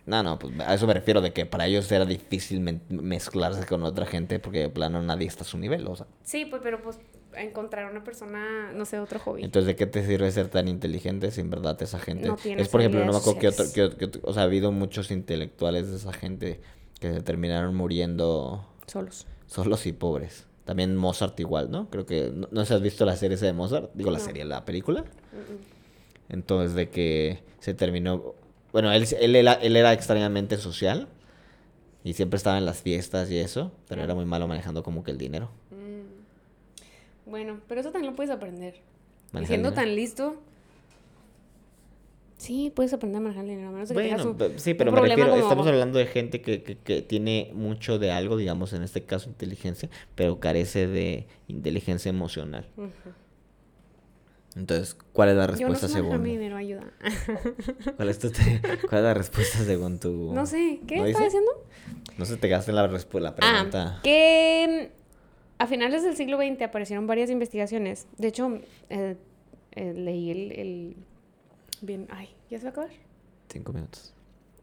No, no, pues a eso me refiero de que para ellos era difícil mezclarse con otra gente porque de plano nadie está a su nivel, o sea. Sí, pues, pero pues encontrar una persona, no sé, otro hobby. Entonces, ¿de qué te sirve ser tan inteligente si en verdad esa gente... No es, por ejemplo, no me acuerdo qué otro, qué otro- O sea, ha habido muchos intelectuales de esa gente que se terminaron muriendo Solos. solos y pobres. También Mozart igual, ¿no? Creo que... ¿No, no sé has visto la serie esa de Mozart? Digo, la serie, la película. Entonces, de que se terminó. Bueno, él, él, era, él era extrañamente social. Y siempre estaba en las fiestas y eso. Pero era muy malo manejando como que el dinero. mm. Bueno, pero eso también lo puedes aprender. Y siendo tan listo. Sí, puedes aprender a manejar el dinero. A menos de que tengas Bueno, un- sí, un pero me problema refiero, como- estamos hablando de gente que, que, que tiene mucho de algo, digamos, en este caso inteligencia, pero carece de inteligencia emocional. Ujú. Entonces, ¿cuál es la Yo no respuesta sé según? mi dinero, ayuda. ¿Cuál es, tu te- cuál es la respuesta según tu...? No sé, ¿qué ¿No dice? diciendo? No se te gaste la, respu- la Ah, pregunta. que mm, a finales del siglo XX aparecieron varias investigaciones. De hecho, eh, eh, leí el, el- Bien, ay, ¿ya se va a acabar? Cinco minutos.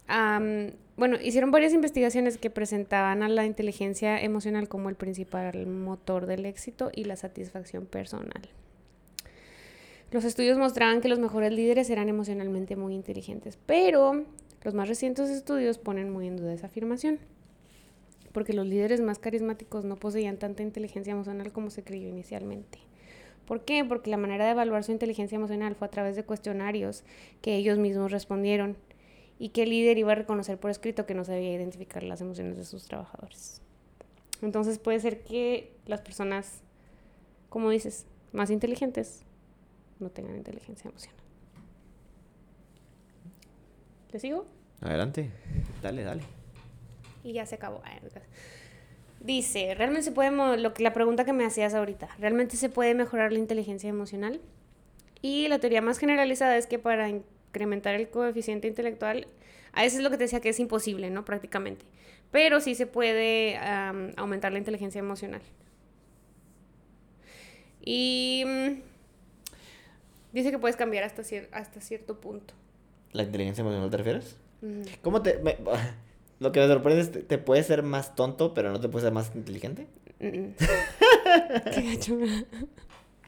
Am, bueno, hicieron varias investigaciones que presentaban a la inteligencia emocional como el principal motor del éxito y la satisfacción personal. Los estudios mostraban que los mejores líderes eran emocionalmente muy inteligentes, pero los más recientes estudios ponen muy en duda esa afirmación, porque los líderes más carismáticos no poseían tanta inteligencia emocional como se creyó inicialmente. ¿Por qué? Porque la manera de evaluar su inteligencia emocional fue a través de cuestionarios que ellos mismos respondieron y que el líder iba a reconocer por escrito que no sabía identificar las emociones de sus trabajadores. Entonces puede ser que las personas, como dices, más inteligentes no tengan inteligencia emocional. ¿Le sigo? Adelante. Dale, dale. Y ya se acabó. Dice, ¿realmente se puede, lo que, la pregunta que me hacías ahorita, ¿realmente se puede mejorar la inteligencia emocional? Y la teoría más generalizada es que para incrementar el coeficiente intelectual, a veces es lo que te decía que es imposible, ¿no? Prácticamente. Pero sí se puede aumentar la inteligencia emocional. Y mm, dice que puedes cambiar hasta, hasta cierto punto. ¿La inteligencia emocional te refieres? ¿Cómo te...? Lo que me sorprende es, ¿te, puede ser más tonto, pero no te puede ser más inteligente?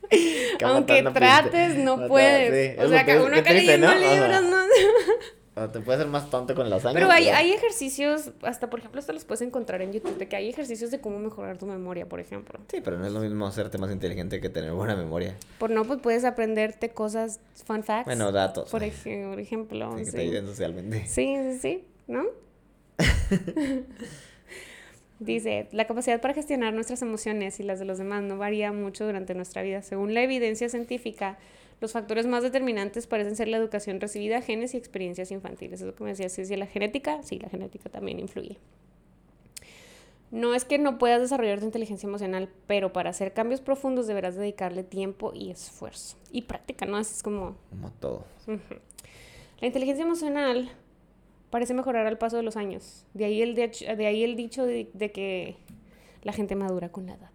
Qué Aunque trates, no puedes. o sea, que uno acá leyendo libros, ¿no? O te puede ser más tonto con la sangre. Pero hay, hay ejercicios, hasta por ejemplo, esto los puedes encontrar en YouTube, de que hay ejercicios de cómo mejorar tu memoria, por ejemplo. Sí, pero no es lo mismo hacerte más inteligente que tener buena memoria. Por no, pues puedes aprenderte cosas, fun facts. Bueno, datos. Por, ejemplo. Sí, que te ayuden socialmente. Sí, sí, sí, ¿no? Dice, la capacidad para gestionar nuestras emociones y las de los demás no varía mucho durante nuestra vida. Según la evidencia científica, los factores más determinantes parecen ser la educación recibida, genes y experiencias infantiles. Es lo que me decía, si la genética, sí, la genética también influye. No es que no puedas desarrollar tu inteligencia emocional, pero para hacer cambios profundos deberás dedicarle tiempo y esfuerzo. Y práctica, ¿no? Así es como... Como todo. La inteligencia emocional parece mejorar al paso de los años. De ahí el, de, ahí el dicho de, que la gente madura con la edad.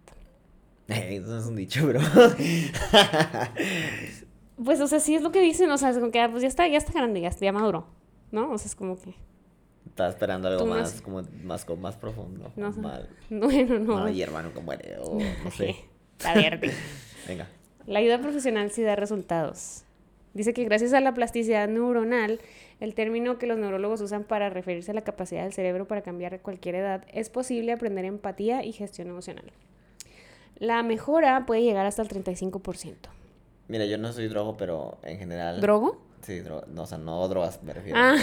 eso no es un dicho, bro. pues, o sea, sí es lo que dicen, o sea, es como que ah, pues ya está, ya está grande, ya, ya maduró, ¿no? O sea, es como que... Estaba esperando algo más, como más, más profundo. No. Bueno, no. No, y hermano, como eres, o no sé. Está verde. Venga. La ayuda profesional sí da resultados. Dice que gracias a la plasticidad neuronal, el término que los neurólogos usan para referirse a la capacidad del cerebro para cambiar a cualquier edad, es posible aprender empatía y gestión emocional. La mejora puede llegar hasta el 35%. Mira, yo no soy drogo, pero en general... ¿Drogo? Sí, drogo, no, o sea, no drogas, me refiero. Ah.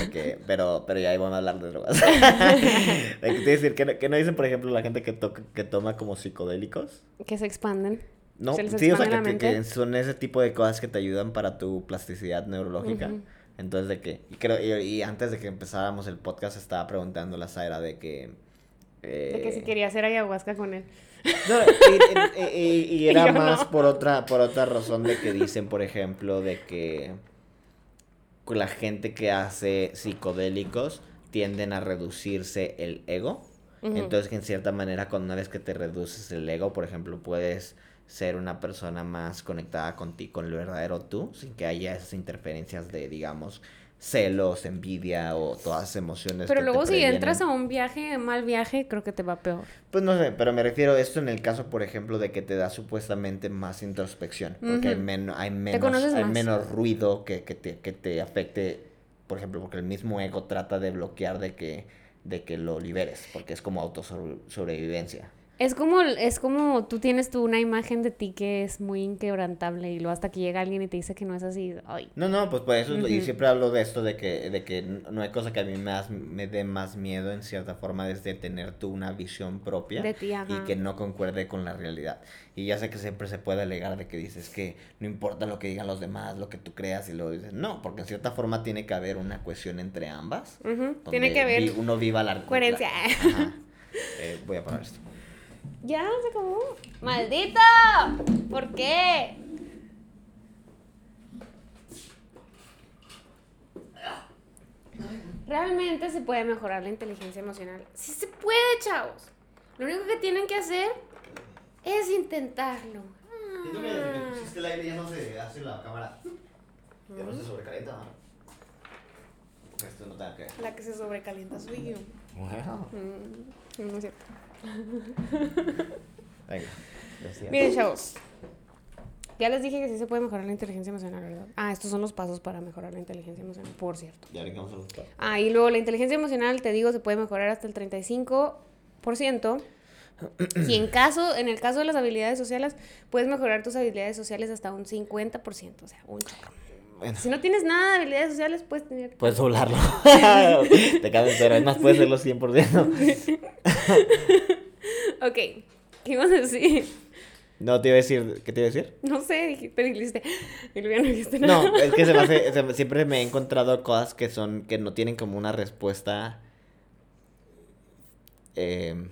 pero, pero ya ahí vamos a hablar de drogas. Hay que decir que, no dicen, por ejemplo, la gente que, toca, que toma como psicodélicos. Que se expanden. No, sí, o sea, que, son ese tipo de cosas que te ayudan para tu plasticidad neurológica. Entonces, de que, y, creo, y, antes de que empezáramos el podcast, estaba preguntando la Zaira de que... de que si eh, quería hacer ayahuasca con él. No, y, era más por otra por otra razón de que dicen, por ejemplo, de que la gente que hace psicodélicos tienden a reducirse el ego. Entonces, que en cierta manera, cuando una vez que te reduces el ego, por ejemplo, puedes ser una persona más conectada contigo, con el verdadero tú, sin que haya esas interferencias de, digamos, celos, envidia o todas esas emociones. Pero luego si entras a un viaje, mal viaje, creo que te va peor. Pues no sé, pero me refiero a esto en el caso, por ejemplo, de que te da supuestamente más introspección, porque hay, menos hay, menos, hay menos ruido que, que, te, que te afecte, por ejemplo, porque el mismo ego trata de bloquear de que, de que lo liberes, porque es como autosobrevivencia. Es como, es como tú tienes tú una imagen de ti que es muy inquebrantable y luego hasta que llega alguien y te dice que no es así. Ay. No, no, pues por eso, y siempre hablo de esto, de que, de que no hay cosa que a mí me, me dé más miedo en cierta forma desde tener tú una visión propia de ti, y que no concuerde con la realidad. Y ya sé que siempre se puede alegar de que dices que no importa lo que digan los demás, lo que tú creas y lo dices. No, porque en cierta forma tiene que haber una cohesión entre ambas. Tiene que haber uno viva la coherencia. Eh, voy a parar esto. Ya, se acabó. ¡Maldito! ¿Por qué? Realmente se puede mejorar la inteligencia emocional. Sí se puede, chavos. Lo único que tienen que hacer es intentarlo. Siento que si usted el aire ya no se hace la cámara. Ya no se sobrecalienta, ¿no? Esto no tenga que La que se sobrecalienta soy yo. Wow. Mm, no es cierto. Venga. Miren, chavos. Ya les dije que sí se puede mejorar la inteligencia emocional, ¿verdad? Ah, estos son los pasos para mejorar la inteligencia emocional, por cierto. Ya le vamos a Ah, y luego la inteligencia emocional, te digo, se puede mejorar hasta el 35%. Y en caso, en el caso de las habilidades sociales, puedes mejorar tus habilidades sociales hasta un 50%, o sea, un chorro. Si no tienes nada de habilidades sociales, puedes tener... Puedes doblarlo. te cabe pero además puedes hacerlo 100%. ok, ¿qué ibas a decir? No, te iba a decir, ¿qué te iba a decir? No sé, dijiste, dijiste, no dijiste nada. No, es que se me hace, siempre me he encontrado cosas que son, que no tienen como una respuesta eh,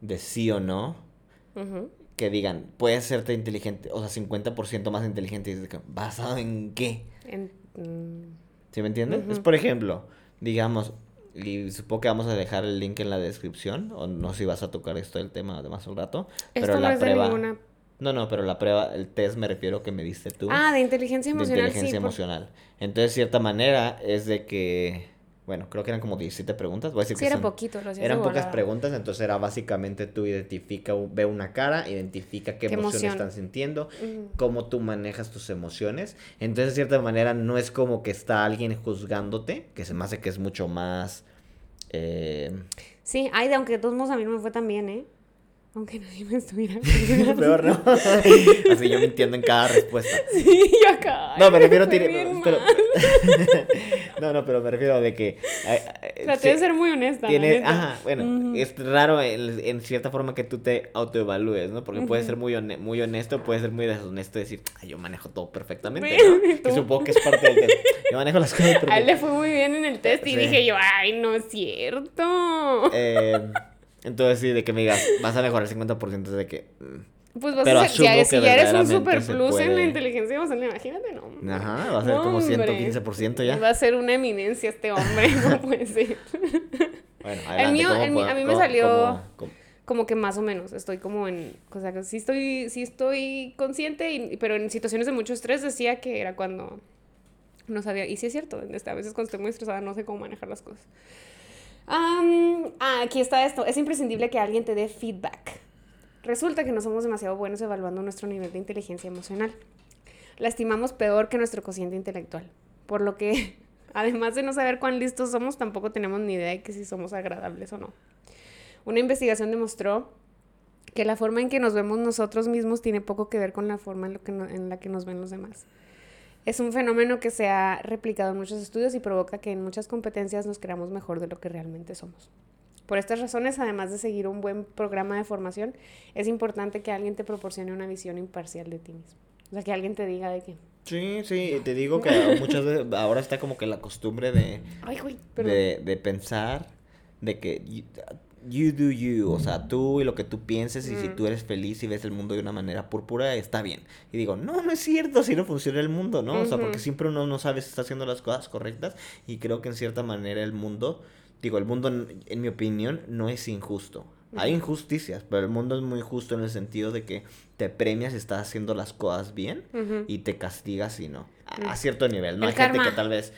de sí o no. Que digan, puedes serte inteligente, o sea, 50% más inteligente. Y ¿basado en qué? Mm. ¿Sí me entiendes? Es por ejemplo, digamos, y supongo que vamos a dejar el link en la descripción, o no sé si vas a tocar esto del tema además un rato. pero la prueba... No, no, pero la prueba, el test me refiero que me diste tú. Ah, de inteligencia emocional. De inteligencia emocional. Entonces, de cierta manera, es de que bueno, creo que eran como 17 preguntas. Voy a decir sí, que era poquito. eran pocas preguntas, entonces era básicamente tú identifica, ve una cara, identifica qué, emociones están sintiendo, cómo tú manejas tus emociones. Entonces, de cierta manera, no es como que está alguien juzgándote, que se me hace que es mucho más... Eh... Sí, ay, aunque de todos modos a mí no me fue tan bien, ¿eh? Aunque nadie me estuviera Peor, ¿no? Así yo mintiendo en cada respuesta. Sí, yo acá. No, me refiero a pero, No, no, pero me refiero de que. Traté de ser muy honesta. Tiene, ajá, bueno, es raro en, cierta forma que tú te autoevalúes, ¿no? Porque puedes ser muy, muy honesto, puedes ser muy deshonesto y decir, Ay, yo manejo todo perfectamente. ¿no? Que supongo que es parte del test. Yo manejo las cosas perfectamente. A él le fue muy bien en el test y dije yo, ay, no es cierto. Eh. Entonces, sí, de que me digas, vas a mejorar el 50% de que. Mm. Pues vas a ser, si, ya eres un super plus en la inteligencia emocional, imagínate, ¿no? Ajá, va a ser como 115% ya. Va a ser una eminencia este hombre, no puede ser. Bueno, adelante, el mío, a mí me salió como que más o menos, estoy como en, o sea, sí estoy, sí estoy consciente, pero en situaciones de mucho estrés decía que era cuando no sabía, y sí es cierto, a veces cuando estoy muy estresada no sé cómo manejar las cosas. Um, aquí está esto. Es imprescindible que alguien te dé feedback. Resulta que no somos demasiado buenos evaluando nuestro nivel de inteligencia emocional. La estimamos peor que nuestro cociente intelectual. Por lo que, además de no saber cuán listos somos, tampoco tenemos ni idea de que si somos agradables o no. Una investigación demostró que la forma en que nos vemos nosotros mismos tiene poco que ver con la forma en, lo que en la que nos ven los demás. Es un fenómeno que se ha replicado en muchos estudios y provoca que en muchas competencias nos creamos mejor de lo que realmente somos. Por estas razones, además de seguir un buen programa de formación, es importante que alguien te proporcione una visión imparcial de ti mismo. O sea, que alguien te diga de qué. Sí, sí, te digo que muchas veces ahora está como que la costumbre de, de, de pensar de que you do you, o sea, tú y lo que tú pienses y si tú eres feliz y ves el mundo de una manera púrpura, está bien. Y digo, no, no es cierto, así no funciona el mundo, ¿no? O sea, porque siempre uno no sabe si está haciendo las cosas correctas y creo que en cierta manera el mundo, digo, el mundo, en, mi opinión, no es injusto. Hay injusticias, pero el mundo es muy justo en el sentido de que te premias si estás haciendo las cosas bien y te castigas si no. A, cierto nivel, ¿no? Hay gente que tal vez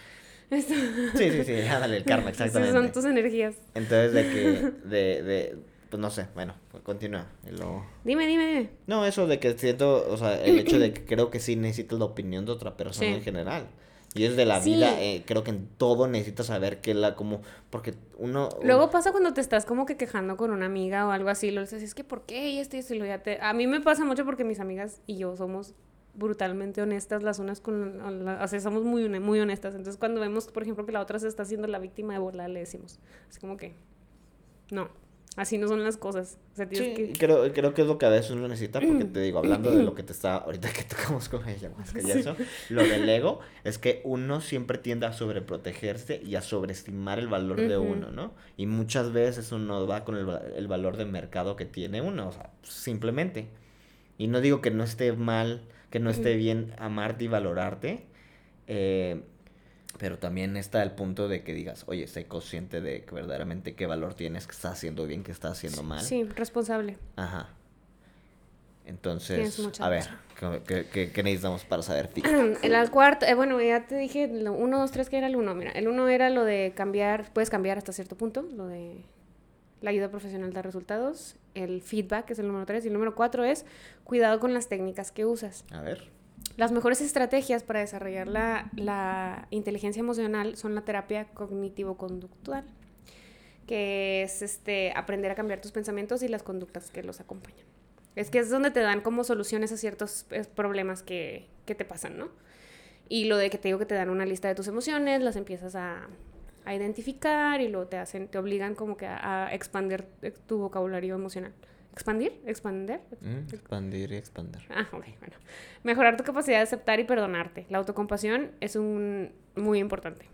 Sí, sí, sí, dale el karma, exactamente. Esas son tus energías. Entonces, de que, de, de, pues no sé, bueno, pues continúa. Dime, dime, dime. No, eso de que siento, o sea, el hecho de que creo que sí necesitas la opinión de otra persona en general. Y es de la vida, eh, creo que en todo necesitas saber que la, como, porque uno... Luego pasa cuando te estás como que quejando con una amiga o algo así, lo dices, es que ¿por qué? Y esto y esto, y lo ya te... A mí me pasa mucho porque mis amigas y yo somos brutalmente honestas las unas con o sea, somos muy, muy honestas. Entonces, cuando vemos, por ejemplo, que la otra se está haciendo la víctima de burla, le decimos, es como que, no, así no son las cosas. O sea, sí, que... Creo, creo que es lo que a veces uno necesita, porque te digo, hablando de lo que te está, ahorita que tocamos con ella, más que eso, lo del ego, es que uno siempre tiende a sobreprotegerse y a sobreestimar el valor de uno, ¿no? Y muchas veces uno va con el, el valor de mercado que tiene uno, o sea, simplemente. Y no digo que no esté mal que no esté bien amarte y valorarte. Eh, pero también está el punto de que digas, oye, sé consciente de que verdaderamente qué valor tienes, que estás haciendo bien, que estás haciendo mal. Sí, responsable. Ajá. Entonces, a ver, ¿qué, necesitamos para saber? El cuarto, eh, bueno, ya te dije, uno, dos, tres, ¿qué era el uno? Mira, el uno era lo de cambiar, puedes cambiar hasta cierto punto, lo de la ayuda profesional da resultados, el feedback es el número 3 y el número 4 es cuidado con las técnicas que usas. A ver. Las mejores estrategias para desarrollar la, la inteligencia emocional son la terapia cognitivo-conductual, que es este aprender a cambiar tus pensamientos y las conductas que los acompañan. Es que es donde te dan como soluciones a ciertos eh, problemas que, que te pasan, ¿no? Y lo de que te digo que te dan una lista de tus emociones, las empiezas a, a identificar y luego te hacen, te obligan como que a, a expandir tu vocabulario emocional. ¿Expandir? ¿Expander? Mm, expandir y expander. Ah, ok, bueno. Mejorar tu capacidad de aceptar y perdonarte. La autocompasión es un muy importante.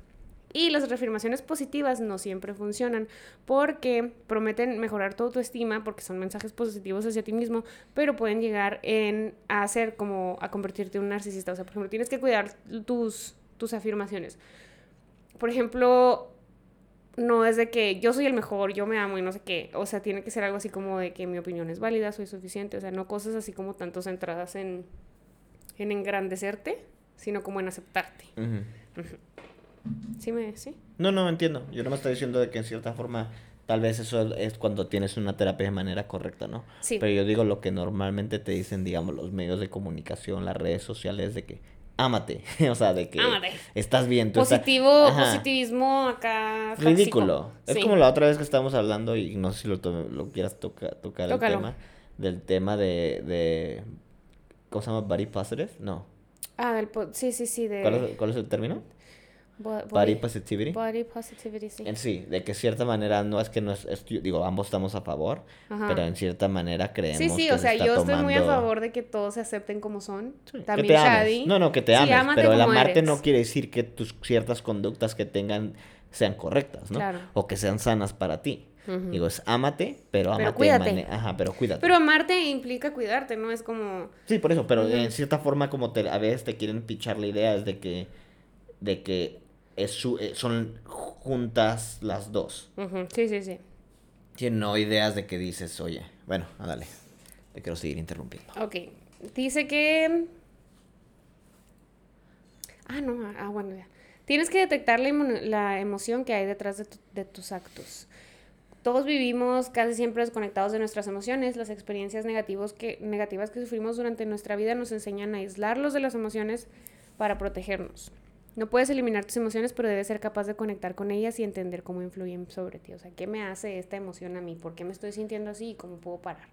Y las reafirmaciones positivas no siempre funcionan porque prometen mejorar tu autoestima porque son mensajes positivos hacia ti mismo, pero pueden llegar en, a hacer como a convertirte en un narcisista. O sea, por ejemplo, tienes que cuidar tus, tus afirmaciones. Por ejemplo, no es de que yo soy el mejor, yo me amo y no sé qué. O sea, tiene que ser algo así como de que mi opinión es válida, soy suficiente. O sea, no cosas así como tanto centradas en, en engrandecerte, sino como en aceptarte. Ujú. Sí, me, sí. No, no, entiendo. Yo no me estoy diciendo de que en cierta forma tal vez eso es cuando tienes una terapia de manera correcta, ¿no? Sí. Pero yo digo lo que normalmente te dicen, digamos, los medios de comunicación, las redes sociales, de que ámate. o sea, de que Ámate. estás bien. Tú Positivo, positivismo acá. Ridículo. tóxico. Es Sí. como la otra vez que estábamos hablando, y no sé si lo, to- lo quieras toca- tocar Tócalo. el tema, del tema de, de, ¿cómo se llama? Body positive? No. Ah, del po- sí, sí, sí. De ¿Cuál es, cuál es el término? Bo- Body positivity. body positivity, sí. En sí, de que cierta manera no es que no es, es- digo, ambos estamos a favor, Ajá. pero en cierta manera creemos Sí, sí, que o se sea, yo estoy muy a tomando- favor de que todos se acepten como son. Sí, que También te ames. Shadi. No, no, que te Sí, ames, ámate pero el amarte eres. no quiere decir que tus ciertas conductas que tengan sean correctas, ¿no? Claro. O que sean sanas para ti. Ujú. Digo, es ámate, pero Pero ámate de cuídate. Ajá, pero cuídate. Pero amarte implica cuidarte, ¿no? Es como... Sí, por eso, pero Ujú. en cierta forma como te, a veces te quieren pichar la idea es de que, de que es su, eh, son juntas las dos. Sí, sí, sí. Que no ideas de que dices, oye, bueno, ah, dale, te quiero seguir interrumpiendo. Ok. Dice que... Ah, no, ah, bueno, ya. Tienes que detectar la, emo- la emoción que hay detrás de, tu- de tus actos. Todos vivimos casi siempre desconectados de nuestras emociones. Las experiencias negativos que, negativas que sufrimos durante nuestra vida nos enseñan a aislarlos de las emociones para protegernos. No puedes eliminar tus emociones, pero debes ser capaz de conectar con ellas y entender cómo influyen sobre ti. O sea, ¿qué me hace esta emoción a mí? ¿Por qué me estoy sintiendo así y cómo puedo parar?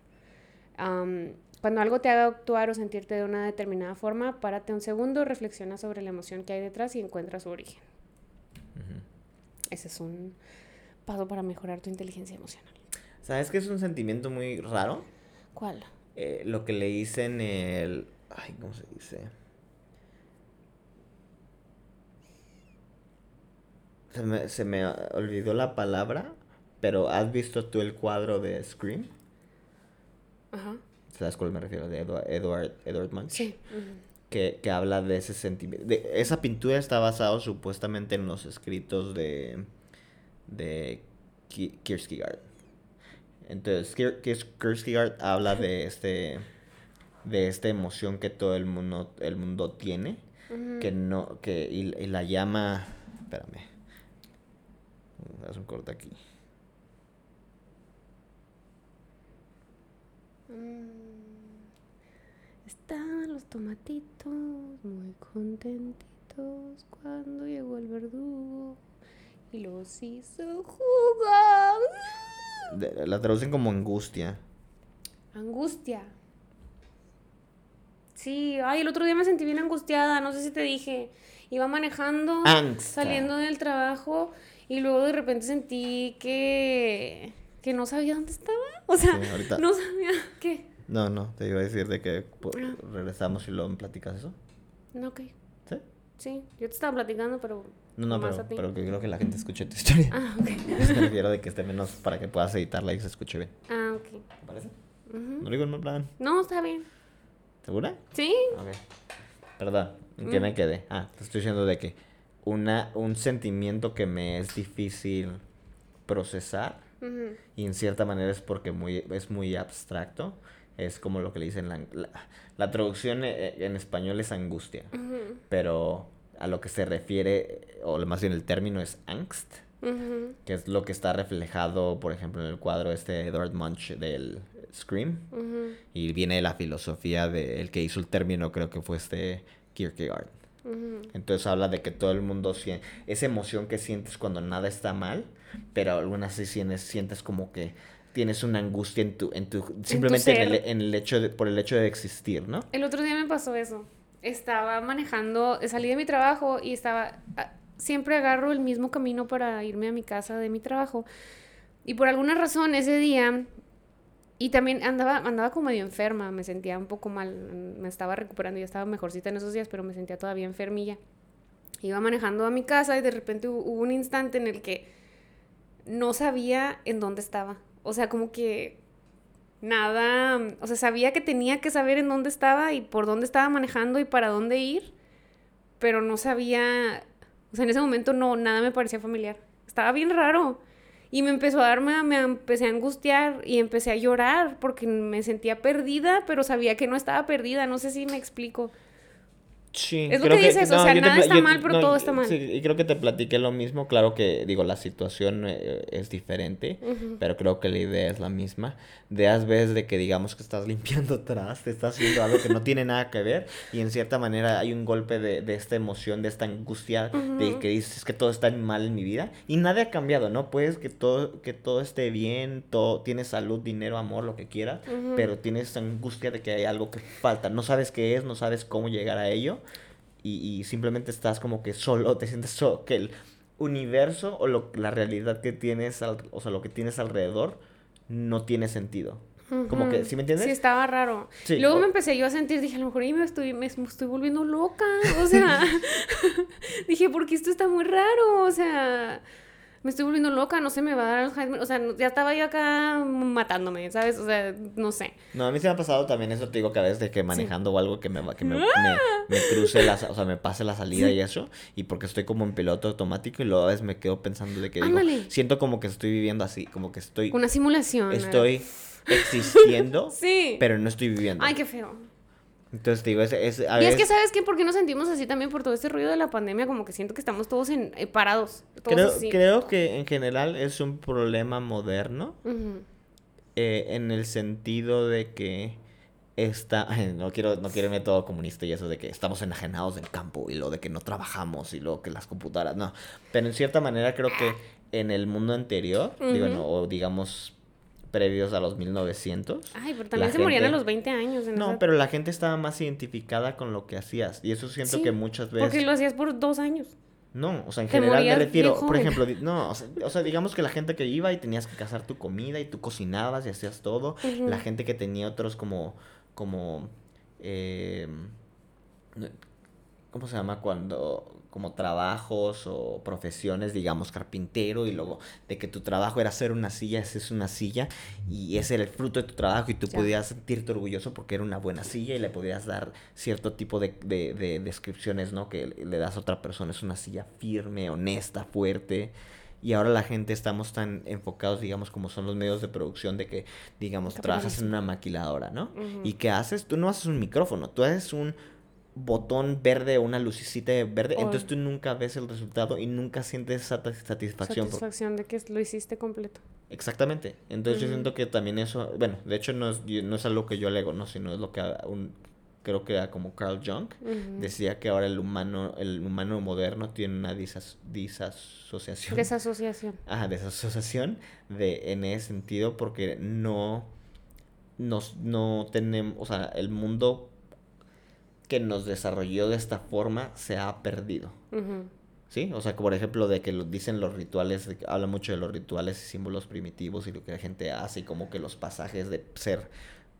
Cuando algo te haga actuar o sentirte de una determinada forma, párate un segundo, reflexiona sobre la emoción que hay detrás y encuentra su origen. Ese es un paso para mejorar tu inteligencia emocional. ¿Sabes que es un sentimiento muy raro? ¿Cuál? Eh, lo que le dicen el... Ay, ¿cómo se dice? Se me, se me olvidó la palabra, pero ¿has visto tú el cuadro de Scream? Ajá. ¿Sabes cuál me refiero? De Edward, Edward, Edward Munch. Sí. que, que habla de ese sentimiento. De, esa pintura está basada supuestamente en los escritos de, de Ki- Kierkegaard. Entonces, Kier- Kier- Kierkegaard habla de este de esta emoción que todo el mundo el mundo tiene que no que y, y la llama espérame haz un corte aquí Mm. Estaban los tomatitos muy contentitos cuando llegó el verdugo y los hizo jugar. De- la traducen como angustia Angustia. Sí, ay, el otro día me sentí bien angustiada, no sé si te dije. Iba manejando, Angsta. saliendo del trabajo y luego de repente sentí que que no sabía dónde estaba. O sea, Sí, ahorita. no sabía qué. no no te iba a decir de que Ah. regresamos y luego me platicas eso No, ok. ¿Sí? Sí, yo te estaba platicando, pero No, no, pero, pero que creo que la gente escuche tu historia. Ah, ok. Me refiero de que esté menos para que puedas editarla y se escuche bien. Ah, ok. ¿Te parece? No lo digo en mal plan. No, está bien. ¿Segura? Sí. Ok. Perdón, ¿en qué Mm. me quedé? Ah, te estoy diciendo de que una, un sentimiento que me es difícil procesar y en cierta manera es porque muy, es muy abstracto. Es como lo que le dicen, la, la, la traducción eh, en español es angustia, pero a lo que se refiere, o más bien el término es angst. Que es lo que está reflejado, por ejemplo, en el cuadro este de Edward Munch del Scream. Y viene de la filosofía de el que hizo el término, creo que fue este Kierkegaard. Entonces habla de que todo el mundo siente esa emoción que sientes cuando nada está mal, pero algunas sí sientes, sientes como que tienes una angustia en tu, en tu, simplemente en, el, en el, hecho de, por el hecho de existir, ¿no? El otro día me pasó eso. Estaba manejando, salí de mi trabajo y estaba, ah, siempre agarro el mismo camino para irme a mi casa de mi trabajo. Y por alguna razón ese día y también andaba, andaba como medio enferma, me sentía un poco mal, me estaba recuperando, ya estaba mejorcita en esos días, pero me sentía todavía enfermilla. Iba manejando a mi casa y de repente hubo un instante en el que no sabía en dónde estaba. O sea, como que nada, o sea, sabía que tenía que saber en dónde estaba y por dónde estaba manejando y para dónde ir, pero no sabía, o sea, en ese momento no, nada me parecía familiar. Estaba bien raro. Y me empezó a darme, me empecé a angustiar y empecé a llorar porque me sentía perdida, pero sabía que no estaba perdida. No sé si me explico. Sí, es lo que, dices, o sea, nada está mal, pero todo está mal. Sí, y creo que te platiqué lo mismo. Claro que, digo, la situación eh, es diferente, pero creo que la idea es la misma. De las veces de que digamos que estás limpiando atrás, te estás haciendo algo que no tiene nada que ver, y en cierta manera hay un golpe de, de esta emoción, de esta angustia, de que dices que todo está mal en mi vida, y nada ha cambiado, ¿no? Puedes que todo, que todo esté bien, todo, tienes salud, dinero, amor, lo que quieras, pero tienes esta angustia de que hay algo que falta. No sabes qué es, no sabes cómo llegar a ello y, simplemente estás como que solo, te sientes solo, que el universo o lo, la realidad que tienes, o sea, lo que tienes alrededor no tiene sentido. Como que, ¿sí me entiendes? Sí, estaba raro. Luego me empecé yo a sentir, dije, a lo mejor me estoy, me, estoy volviendo loca. O sea, dije, porque esto está muy raro. O sea, me estoy volviendo loca, no sé, me va a dar Alzheimer. O sea, ya estaba yo acá matándome, ¿sabes? O sea, no sé. No, a mí se me ha pasado también eso, te digo, que a veces de que manejando o algo que me, que me, ¡Ah! me, cruce, la, o sea, me pase la salida y eso. Y porque estoy como en piloto automático y luego a veces me quedo pensando de que digo, siento como que estoy viviendo así, como que estoy... Una simulación. Estoy existiendo, sí. pero no estoy viviendo. Ay, qué feo. Entonces digo, es, es Y es que, ¿sabes qué? ¿Por qué nos sentimos así también por todo este ruido de la pandemia? Como que siento que estamos todos en, eh, parados. creo, creo que en general es un problema moderno. Eh, en el sentido de que está... No quiero, no quiero irme todo comunista y eso de que estamos enajenados del campo y lo de que no trabajamos y lo que las computadoras... No, pero en cierta manera creo que en el mundo anterior, digo, no, o digamos previos a los 1900. Ay, pero también se morían a los 20 años. no, pero la gente estaba más identificada con lo que hacías. Y eso siento que muchas veces... Porque lo hacías por dos años. No, o sea, en general me refiero, por ejemplo, no, o sea, digamos que la gente que iba y tenías que cazar tu comida y tú cocinabas y hacías todo, la gente que tenía otros como, como, eh, ¿cómo se llama? Cuando como trabajos o profesiones, digamos, carpintero, y luego de que tu trabajo era hacer una silla, esa es una silla, y ese era el fruto de tu trabajo, y tú podías sentirte orgulloso porque era una buena silla, y le podías dar cierto tipo de, de, descripciones, ¿no? Que le das a otra persona, es una silla firme, honesta, fuerte. Y ahora la gente estamos tan enfocados, digamos, como son los medios de producción, de que, digamos, trabajas en una maquiladora, ¿no? ¿Y qué haces? Tú no haces un micrófono, tú haces un botón verde o una lucecita verde, entonces tú nunca ves el resultado y nunca sientes esa satisfacción. Satisfacción de que lo hiciste completo. Exactamente. Entonces yo siento que también eso, bueno, de hecho no es, no es algo que yo alego, no, sino es lo que un, creo que era como Carl Jung, decía que ahora el humano, el humano moderno tiene una disas, disasociación. Desasociación. Ajá, desasociación de, en ese sentido porque no, nos, no tenemos, o sea, el mundo que nos desarrolló de esta forma se ha perdido. ¿Sí? O sea, por ejemplo, de que lo dicen los rituales, habla mucho de los rituales y símbolos primitivos y lo que la gente hace y como que los pasajes de ser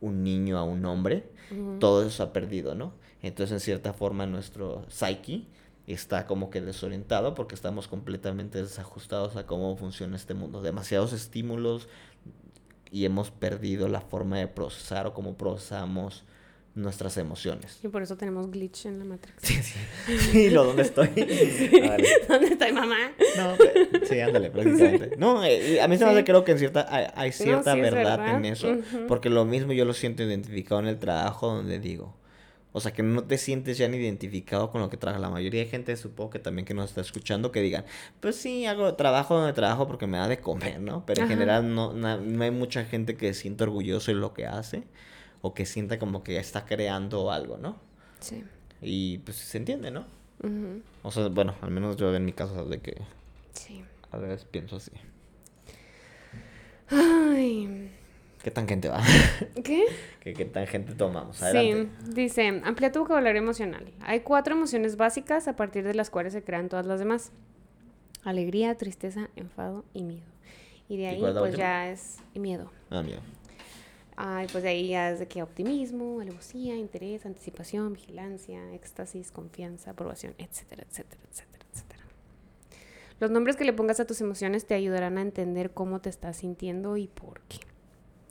un niño a un hombre, todo eso se ha perdido, ¿no? Entonces, en cierta forma, nuestro psyche está como que desorientado porque estamos completamente desajustados a cómo funciona este mundo. Demasiados estímulos y hemos perdido la forma de procesar o cómo procesamos nuestras emociones. Y por eso tenemos glitch en la Matrix. Sí, sí. Sí, lo ¿dónde estoy? ¿Dónde estoy, mamá? No, sí, ándale, precisamente. No, eh, a mí se me hace creo que en cierta, hay, cierta verdad, en eso, porque lo mismo yo lo siento identificado en el trabajo donde digo, o sea, que no te sientes ya ni identificado con lo que trabaja. La mayoría de gente, supongo que también que nos está escuchando, que digan, pues sí, hago trabajo donde trabajo porque me da de comer, ¿no? Pero en general no, no, no hay mucha gente que se siente orgulloso de lo que hace o que sienta como que está creando algo, ¿no? Sí. Y pues se entiende, ¿no? Ujú. O sea, bueno, al menos yo en mi caso de que Sí. a veces pienso así. Ay. ¿Qué tangente va? ¿Qué? ¿Qué, qué tangente tomamos? Adelante. Sí, dice, amplía tu vocabulario emocional. Hay cuatro emociones básicas a partir de las cuales se crean todas las demás. Alegría, tristeza, enfado y miedo. Y de ¿Y ahí pues ya es y miedo. Ah, mío. Ay, pues de ahí ya es de que optimismo, alevosía, interés, anticipación, vigilancia, éxtasis, confianza, aprobación, etcétera, etcétera, etcétera, etcétera. Los nombres que le pongas a tus emociones te ayudarán a entender cómo te estás sintiendo y por qué.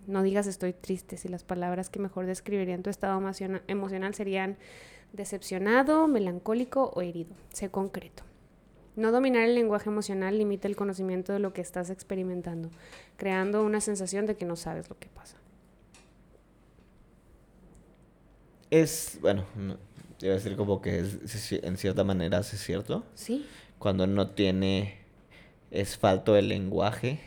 No digas estoy triste si las palabras que mejor describirían tu estado emociona- emocional serían decepcionado, melancólico o herido. Sé concreto. No dominar el lenguaje emocional limita el conocimiento de lo que estás experimentando, creando una sensación de que no sabes lo que pasa. Es, bueno, no, iba a decir como que es, en cierta manera es cierto. Sí. Cuando no tiene, es falto el lenguaje.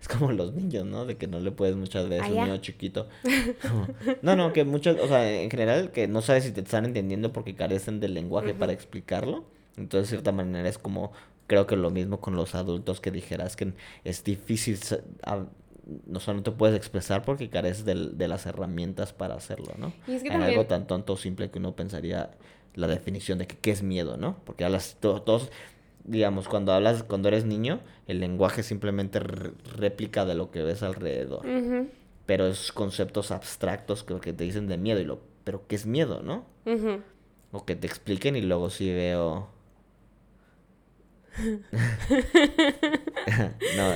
Es como los niños, ¿no? De que no le puedes muchas veces a un niño chiquito. No, no, que muchas, o sea, en general, que no sabes si te están entendiendo porque carecen del lenguaje para explicarlo. Entonces, de cierta manera, es como, creo que lo mismo con los adultos que dijeras que es difícil, no solo no te puedes expresar porque careces del- de las herramientas para hacerlo, ¿no? Y es que en también- algo tan tonto o simple que uno pensaría la definición de que, qué es miedo, ¿no? Porque hablas to- todos, digamos, cuando hablas, cuando eres niño, el lenguaje simplemente réplica de lo que ves alrededor. Pero es conceptos abstractos que, que te dicen de miedo y lo, pero ¿qué es miedo, no? O que te expliquen y luego sí veo. No,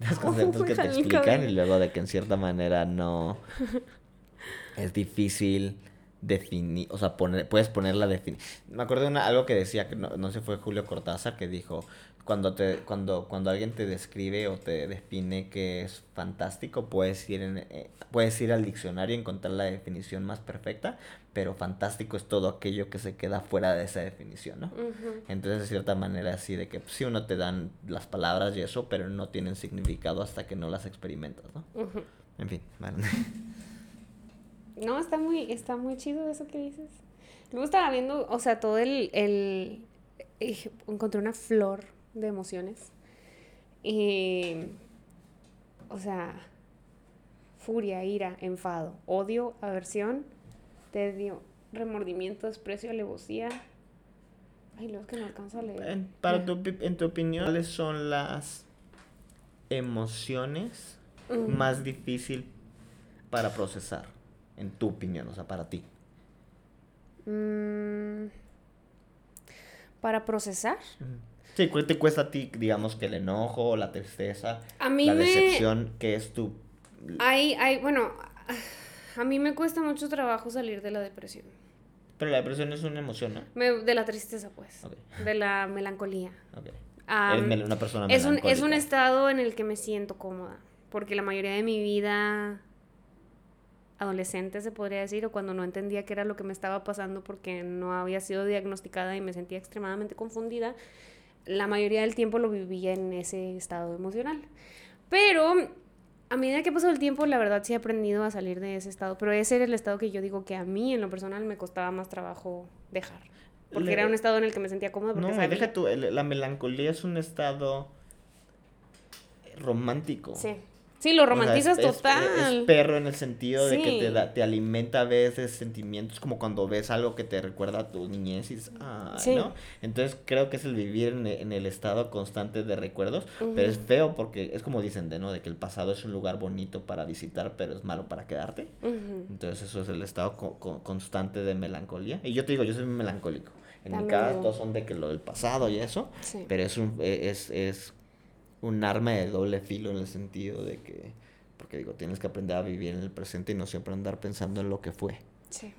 los conceptos que te explican y luego de que en cierta manera no es difícil definir, o sea, poner, puedes poner la definición. Me acuerdo de una, algo que decía, que no, no sé, fue Julio Cortázar, que dijo, cuando, te, cuando, cuando alguien te describe o te define que es fantástico, puedes ir, en, eh, puedes ir al diccionario y encontrar la definición más perfecta, pero fantástico es todo aquello que se queda fuera de esa definición, ¿no? Entonces, de cierta manera, así de que pues, sí uno te dan las palabras y eso, pero no tienen significado hasta que no las experimentas, ¿no? En fin, bueno. No, está muy, está muy chido eso que dices. Luego estaba viendo, o sea, todo el, el eh, encontré una flor de emociones. Y, o sea, furia, ira, enfado, odio, aversión, tedio, remordimiento, desprecio, alevosía. Ay, es que no alcanzo a leer. En, para tu, en tu opinión, ¿cuáles son las emociones Mm. más difícil para procesar? En tu opinión, o sea, para ti. Mm, para procesar. Sí, ¿cuál te cuesta a ti, digamos, que el enojo, la tristeza, A mí la me... decepción, que es tu... Hay, hay, bueno, a mí me cuesta mucho trabajo salir de la depresión. Pero la depresión es una emoción, ¿no? Me- de la tristeza, pues. De la melancolía. Una persona es, un, es un estado en el que me siento cómoda. Porque la mayoría de mi vida adolescente, se podría decir, o cuando no entendía qué era lo que me estaba pasando porque no había sido diagnosticada y me sentía extremadamente confundida, la mayoría del tiempo lo vivía en ese estado emocional. Pero a medida que pasó el tiempo, la verdad sí he aprendido a salir de ese estado. Pero ese era el estado que yo digo que a mí, en lo personal, me costaba más trabajo dejar. Porque Le- era un estado en el que me sentía cómoda. Porque No, sabía- deja tú, la melancolía es un estado romántico. Sí. Sí, lo O sea, es- romantizas es- total. Es, perro en el sentido de que te, da, te alimenta a veces sentimientos como cuando ves algo que te recuerda a tu niñez y dices, Sí. ¿no? Entonces creo que es el vivir en, en el estado constante de recuerdos, pero es feo porque es como dicen, de, ¿no? De que el pasado es un lugar bonito para visitar, pero es malo para quedarte. Entonces eso es el estado co- co- constante de melancolía. Y yo te digo, yo soy melancólico. En mi casa todos son de que lo del pasado y eso, Sí. pero es un, e- es, es un arma de doble filo en el sentido de que, porque digo, tienes que aprender a vivir en el presente y no siempre andar pensando en lo que fue. Sí.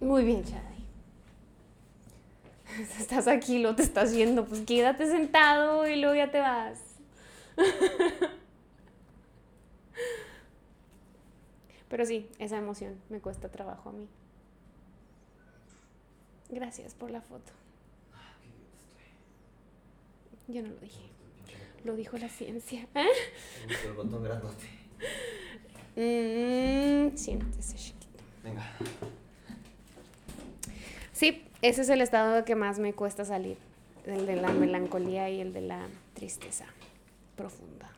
Muy bien, Chadi. Estás aquí, lo te estás yendo. Pues quédate sentado y luego ya te vas. Pero sí, esa emoción me cuesta trabajo a mí. Gracias por la foto. Yo no lo dije. Lo dijo la ciencia. ¿Eh? El botón grandote. Mm, siéntese, chiquito. Venga. Sí, ese es el estado que más me cuesta salir. El de la melancolía y el de la tristeza profunda.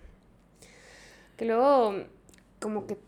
Que luego, como que,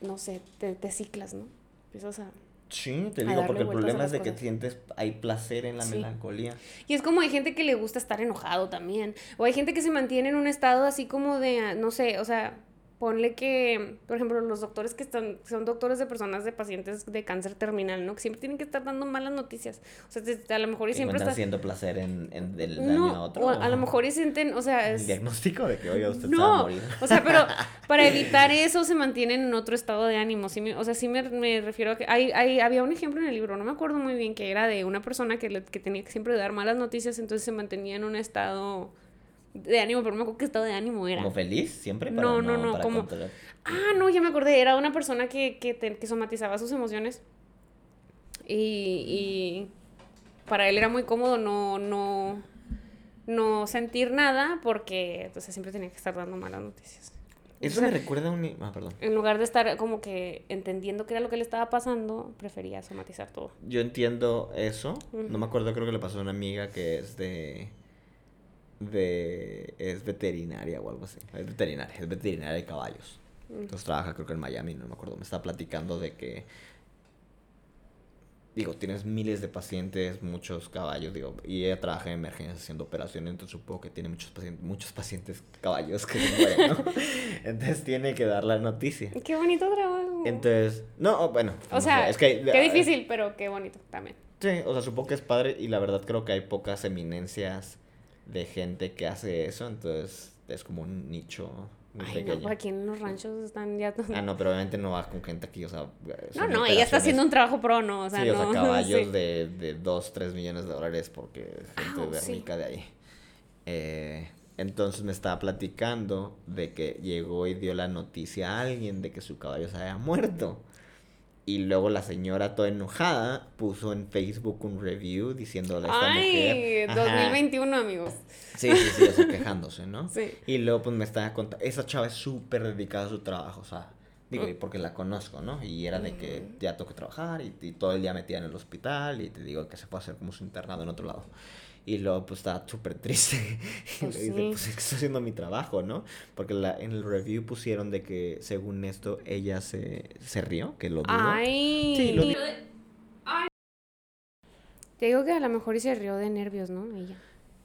no sé, te, te ciclas, ¿no? Empiezas a... Sí, te digo, porque el problema es de que sientes, hay placer en la Sí. melancolía. Y es como hay gente que le gusta estar enojado también. O hay gente que se mantiene en un estado así como de, ah, no sé, o sea, ponle que, por ejemplo, los doctores que están, son doctores de personas de pacientes de cáncer terminal, ¿no? Que siempre tienen que estar dando malas noticias. O sea, te- a lo mejor y siempre Encuentran está... siendo placer en, en del daño a No, otro. o a, a lo mejor y sienten, o sea, El diagnóstico de que, oiga, usted se va a No, morir. o sea, pero para evitar eso se mantienen en otro estado de ánimo. Sí me- o sea, sí me, me refiero a que hay, hay, había un ejemplo en el libro, no me acuerdo muy bien, que era de una persona que, le- que tenía que siempre dar malas noticias, entonces se mantenía en un estado de ánimo, pero no me acuerdo qué estado de ánimo era. ¿Como feliz siempre? Para No, no, no, para como- controlar. Ah, no, ya me acordé, era una persona que, que, te- que somatizaba sus emociones y, y para él era muy cómodo no, no, no sentir nada porque entonces siempre tenía que estar dando malas noticias. Eso O sea, me recuerda a un... Ah, perdón. En lugar de estar como que entendiendo qué era lo que le estaba pasando, prefería somatizar todo. Yo entiendo eso. No me acuerdo, creo que le pasó a una amiga que es de... de es veterinaria o algo así. Es veterinaria, es veterinaria de caballos. Entonces trabaja creo que en Miami, no me acuerdo. Me está platicando de que... Digo, tienes miles de pacientes, muchos caballos, digo, y ella trabaja en emergencias haciendo operaciones, entonces supongo que tiene muchos pacientes, muchos pacientes caballos que se mueren, ¿no? Entonces tiene que dar la noticia. Qué bonito trabajo. Entonces, no, bueno. o no sea, sé, es que, qué difícil, pero qué bonito también. Sí, o sea, supongo que es padre y la verdad creo que hay pocas eminencias de gente que hace eso, entonces es como un nicho muy Ay, pequeño. no, aquí en los ranchos están ya todos... Ah, no, pero obviamente no va con gente aquí, o sea... no, no, ella está haciendo un trabajo pro, ¿no? O sea, sí, o no, sea, caballos sí. de, de 2, 3 millones de dólares porque gente Ah, de sí. rica de ahí. Eh, entonces me estaba platicando de que llegó y dio la noticia a alguien de que su caballo se había muerto. Y luego la señora toda enojada puso en Facebook un review diciéndole a esta Ay, mujer. ajá, 2021, amigos. Sí, sí, sí, o sea, quejándose, ¿no? Sí. Y luego pues me estaba contando, esa chava es súper dedicada a su trabajo, o sea, digo, y porque la conozco, ¿no? Y era de que ya tengo que trabajar y, y todo el día metida en el hospital y te digo que se puede hacer como su internado en otro lado. Y luego pues estaba súper triste. y Pues le dice, sí. pues es que estoy haciendo mi trabajo, ¿no? Porque la, en el review pusieron de que según esto ella se, se rió, que lo dudo. Ay. Sí, lo Te digo que a lo mejor y se rió de nervios, ¿no? Ella.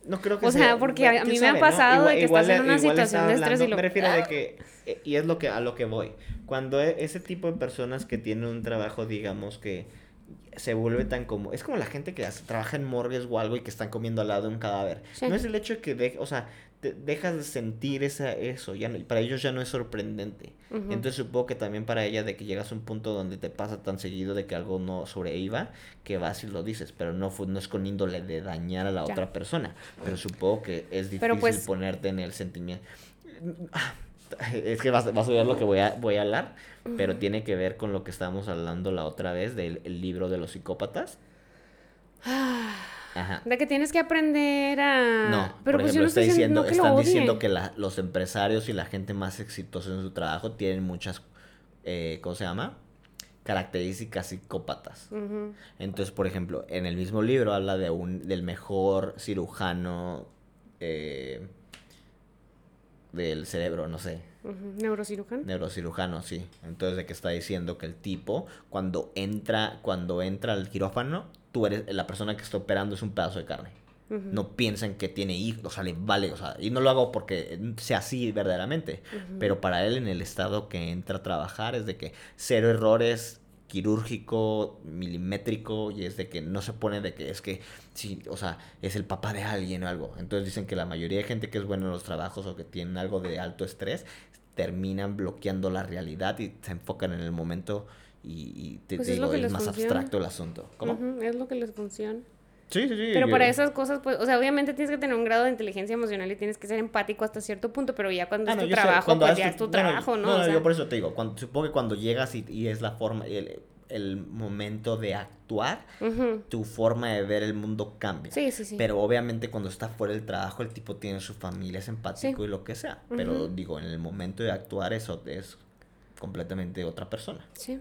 No creo que O sea, porque a- a ¿quién mí me ha pasado de que estás le- en una le situación de estrés y lo- Me refiero de que, eh, y es lo que, a lo que voy, cuando e- ese tipo de personas que tienen un trabajo, digamos, que se vuelve tan como, es como la gente que hace- trabaja en morgues o algo y que están comiendo al lado de un cadáver. Sí. No es el hecho de que, de- o sea, te- dejas de sentir esa, eso, ya no, para ellos ya no es sorprendente. Entonces supongo que también para ella de que llegas a un punto donde te pasa tan seguido de que algo no sobreviva, que vas y lo dices, pero no, fu- no es con índole de dañar a la Ya. otra persona. Pero supongo que es difícil pues- ponerte en el sentimiento. Es que vas, vas a ver lo que voy a, voy a hablar, pero tiene que ver con lo que estábamos hablando la otra vez del el libro de los psicópatas. Ajá. De que tienes que aprender a... No, Ah, pero por pues ejemplo, no está diciendo están diciendo que la- los empresarios y la gente más exitosa en su trabajo tienen muchas, eh, ¿cómo se llama? Características psicópatas. Entonces, por ejemplo, en el mismo libro habla de un, del mejor cirujano eh, del cerebro, no sé. Neurocirujano. neurocirujano, sí. Entonces, de que está diciendo que el tipo, cuando entra, cuando entra al quirófano, tú eres la persona que está operando es un pedazo de carne. No piensan que tiene hijos, o sea, le vale, o sea, y no lo hago porque sea así verdaderamente, pero para él en el estado que entra a trabajar es de que cero errores, quirúrgico, milimétrico, y es de que no se pone de que es que, sí, o sea, es el papá de alguien o algo. Entonces dicen que la mayoría de gente que es buena en los trabajos o que tienen algo de alto estrés, terminan bloqueando la realidad y se enfocan en el momento y, y te, Pues te digo, es más funciona. abstracto el asunto. ¿Cómo? Es lo que les funciona. Sí, sí, sí. Pero para esas cosas, pues, o sea, obviamente tienes que tener un grado de inteligencia emocional y tienes que ser empático hasta cierto punto, pero ya cuando Ah, es no, tu sé, trabajo, cuando pues ya es tu no, trabajo, ¿no? No, O no, sea, yo por eso te digo, cuando, supongo que cuando llegas y, y es la forma, el, el momento de actuar, tu forma de ver el mundo cambia. Sí, sí, sí. Pero obviamente cuando está fuera del trabajo, el tipo tiene su familia, es empático Sí. y lo que sea. Pero digo, en el momento de actuar, eso es completamente otra persona. Sí.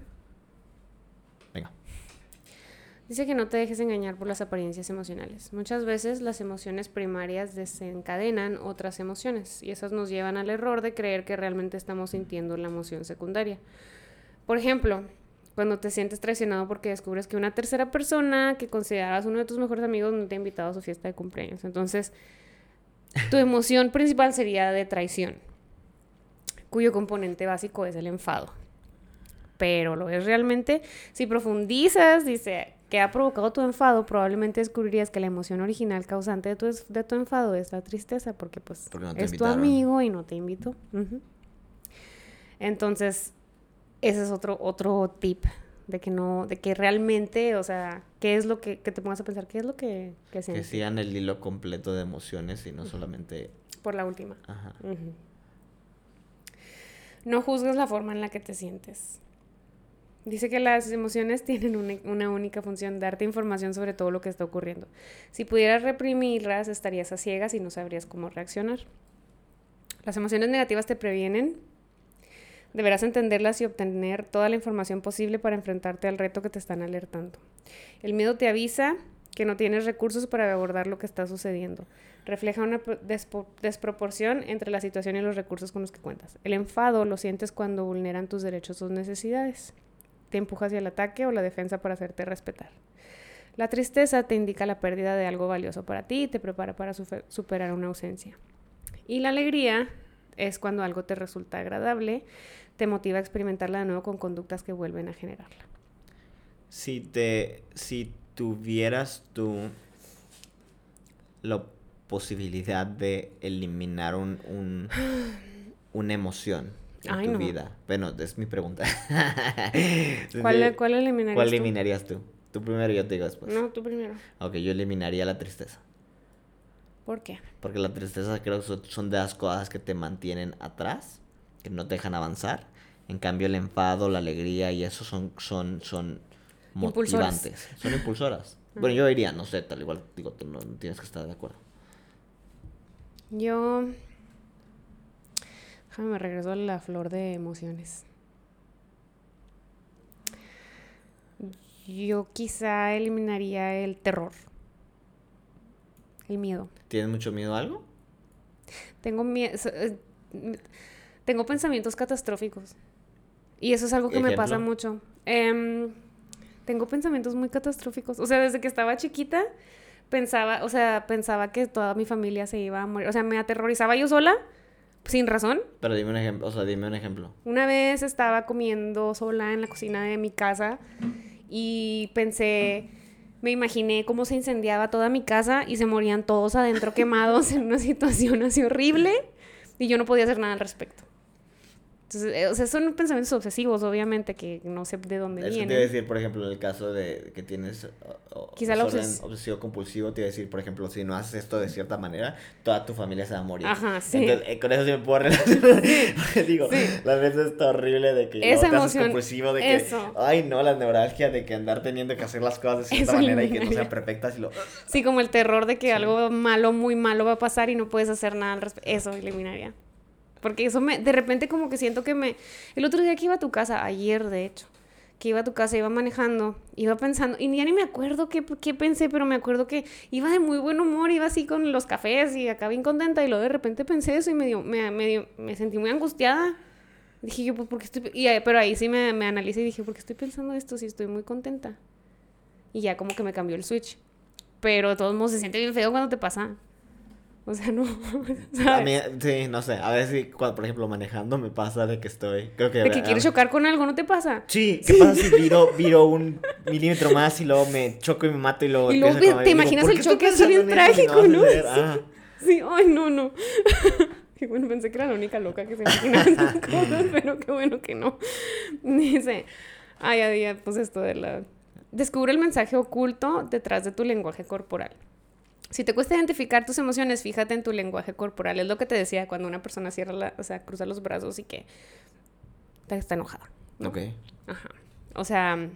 Dice que no te dejes engañar por las apariencias emocionales. Muchas veces las emociones primarias desencadenan otras emociones y esas nos llevan al error de creer que realmente estamos sintiendo la emoción secundaria. Por ejemplo, cuando te sientes traicionado porque descubres que una tercera persona que considerabas uno de tus mejores amigos no te ha invitado a su fiesta de cumpleaños. Entonces, tu emoción principal sería de traición, cuyo componente básico es el enfado. Pero lo es realmente, si profundizas, dice, que ha provocado tu enfado, probablemente descubrirías que la emoción original causante de tu, de tu enfado es la tristeza, porque pues es tu amigo y no te invitó. Entonces, ese es otro, otro tip de que no, de que realmente, o sea, qué es lo que, que te pongas a pensar, qué es lo que, que Que sigan el hilo completo de emociones y no solamente... Por la última. No juzgues la forma en la que te sientes. Dice que las emociones tienen una, única función, darte información sobre todo lo que está ocurriendo. Si pudieras reprimirlas, estarías a ciegas y no sabrías cómo reaccionar. Las emociones negativas te previenen. Deberás entenderlas y obtener toda la información posible para enfrentarte al reto que te están alertando. El miedo te avisa que no tienes recursos para abordar lo que está sucediendo. Refleja una desproporción entre la situación y los recursos con los que cuentas. El enfado lo sientes cuando vulneran tus derechos o necesidades te empuja hacia el ataque o la defensa para hacerte respetar. La tristeza te indica la pérdida de algo valioso para ti y te prepara para superar una ausencia. Y la alegría es cuando algo te resulta agradable, te motiva a experimentarla de nuevo con conductas que vuelven a generarla. Si te si tuvieras tú la posibilidad de eliminar un, un una emoción, en tu vida? Bueno, es mi pregunta. ¿Cuál, ¿Cuál, eliminarías ¿Cuál eliminarías tú? Tú primero y yo te digo después. No, tú primero. Ok, yo eliminaría la tristeza. ¿Por qué? Porque la tristeza creo que son de las cosas que te mantienen atrás, que no te dejan avanzar. En cambio, el enfado, la alegría y eso son, son, son motivantes. Son impulsoras. Bueno, yo diría, no sé, tal igual, digo, tú no tienes que estar de acuerdo. Yo me regreso a la flor de emociones. Yo quizá eliminaría el terror. El miedo. ¿Tienes mucho miedo a algo? Tengo miedo. Eh, tengo pensamientos catastróficos. Y eso es algo que me pasa mucho. Em, tengo pensamientos muy catastróficos. O sea, desde que estaba chiquita, pensaba, o sea, pensaba que toda mi familia se iba a morir. O sea, me aterrorizaba yo sola sin razón. Pero dime un ejemplo, o sea, dime un ejemplo. Una vez estaba comiendo sola en la cocina de mi casa y pensé, me imaginé cómo se incendiaba toda mi casa y se morían todos adentro quemados en una situación así horrible y yo no podía hacer nada al respecto. Entonces, eh, o sea, son pensamientos obsesivos, obviamente, que no sé de dónde Eso vienen. te iba a decir, por ejemplo, en el caso de que tienes Quizá la obsesivo compulsivo, te iba a decir, por ejemplo, si no haces esto de cierta manera, toda tu familia se va a morir. Ajá, sí. Entonces, eh, con eso sí me puedo relacionar. digo, la veces está horrible de que Esa no te compulsivo, de que, ay, no, la neuralgia de que andar teniendo que hacer las cosas de cierta manera y que no sean perfectas y lo... Sí, como el terror de que algo malo, muy malo va a pasar y no puedes hacer nada al respecto. Eso eliminaría. Porque eso me, de repente como que siento que me... El otro día que iba a tu casa, ayer de hecho, que iba a tu casa, iba manejando, iba pensando, y ya ni me acuerdo qué, qué pensé, pero me acuerdo que iba de muy buen humor, iba así con los cafés y acá bien contenta, y luego de repente pensé eso y me, dio, me, me, me sentí muy angustiada. Dije yo, pues, ¿por qué estoy...? Y, pero ahí sí me, me analicé y dije, ¿por qué estoy pensando esto si estoy muy contenta? Y ya como que me cambió el switch. Pero de todos modos se siente bien feo cuando te pasa. O sea, no. A mí, sí, no sé. A veces, si, por ejemplo, manejando me pasa de que estoy. Creo que. De que quieres chocar con algo, ¿no te pasa? Sí, ¿qué pasa si viro, viro un milímetro más y luego me choco y me mato y luego. Y luego te imaginas el choque así bien trágico, ¿no? Ah. Sí, ay, no, no. Qué bueno, pensé que era la única loca que se imaginaba esas cosas, pero qué bueno que no. Dice, ay, a día, pues esto de la. Descubre el mensaje oculto detrás de tu lenguaje corporal. Si te cuesta identificar tus emociones, fíjate en tu lenguaje corporal. Es lo que te decía cuando una persona cierra la, o sea, cruza los brazos y que está enojada. Ok. Ajá. O sea,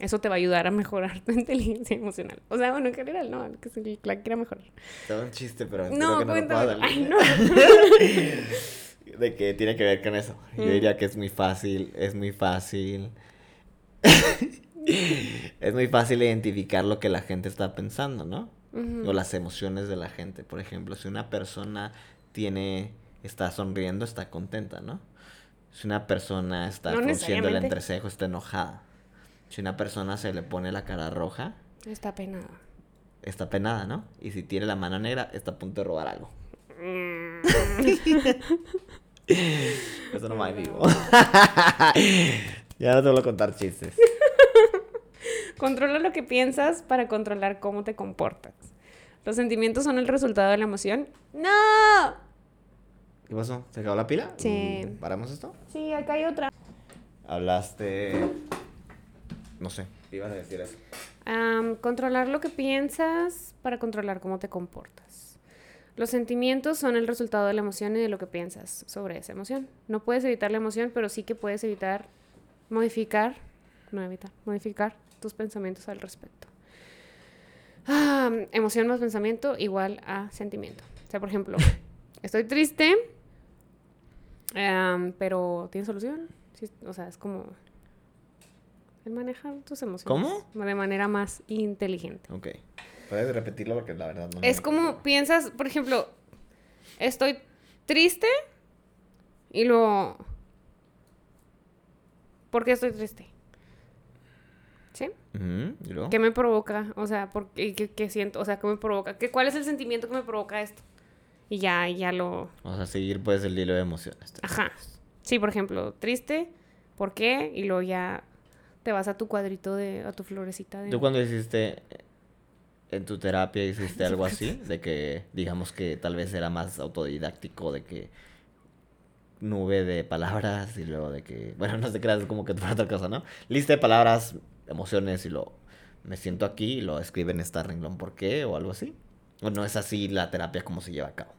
eso te va a ayudar a mejorar tu inteligencia emocional. O sea, bueno, en general, no, que se la quiera mejorar. Todo un chiste, pero no, que no cuéntame. Ay, no. de que tiene que ver con eso. Yo mm. diría que es muy fácil, es muy fácil. es muy fácil identificar lo que la gente está pensando, ¿no? O las emociones de la gente. Por ejemplo, si una persona tiene, está sonriendo, está contenta, ¿no? Si una persona está No frunciendo el entrecejo, está enojada. Si una persona se le pone la cara roja, Está penada. está penada, ¿no? Y si tiene la mano negra, está a punto de robar algo. Mm. Eso no va en vivo. ya no te voy a contar chistes. Controla lo que piensas para controlar cómo te comportas. Los sentimientos son el resultado de la emoción. ¡No! ¿Qué pasó? ¿Se acabó la pila? Sí. Mm, ¿Paramos esto? Sí, acá hay otra. Hablaste. No sé. ¿Qué ibas a decir eso? Controlar lo que piensas para controlar cómo te comportas. Los sentimientos son el resultado de la emoción y de lo que piensas sobre esa emoción. No puedes evitar la emoción, pero sí que puedes evitar modificar, no evitar, modificar tus pensamientos al respecto. Ah, emoción más pensamiento igual a sentimiento. O sea, por ejemplo, estoy triste, am, pero ¿tiene solución? Sí, o sea, es como el manejar tus emociones. ¿Cómo? De manera más inteligente. Ok. Puedes repetirlo porque la verdad no. Es me- como piensas, por ejemplo, estoy triste y luego... ¿Por qué estoy triste? ¿Qué me provoca? O sea, ¿por qué, qué- qué siento? O sea, ¿qué me provoca? ¿Qué, ¿Cuál es el sentimiento que me provoca esto? Y ya, ya lo... Vamos a seguir pues el hilo de emociones. Ajá. Sí, por ejemplo, triste, ¿por qué? Y luego ya te vas a tu cuadrito de... a tu florecita de... ¿Tú cuando hiciste en tu terapia hiciste algo así? De que, digamos que tal vez era más autodidáctico, de que nube de palabras y luego de que, bueno, no sé qué era como que otra cosa, ¿no? Lista de palabras, emociones y lo me siento aquí y lo escribe en esta renglón, ¿por qué? O algo así. ¿O no es así la terapia como se lleva a cabo?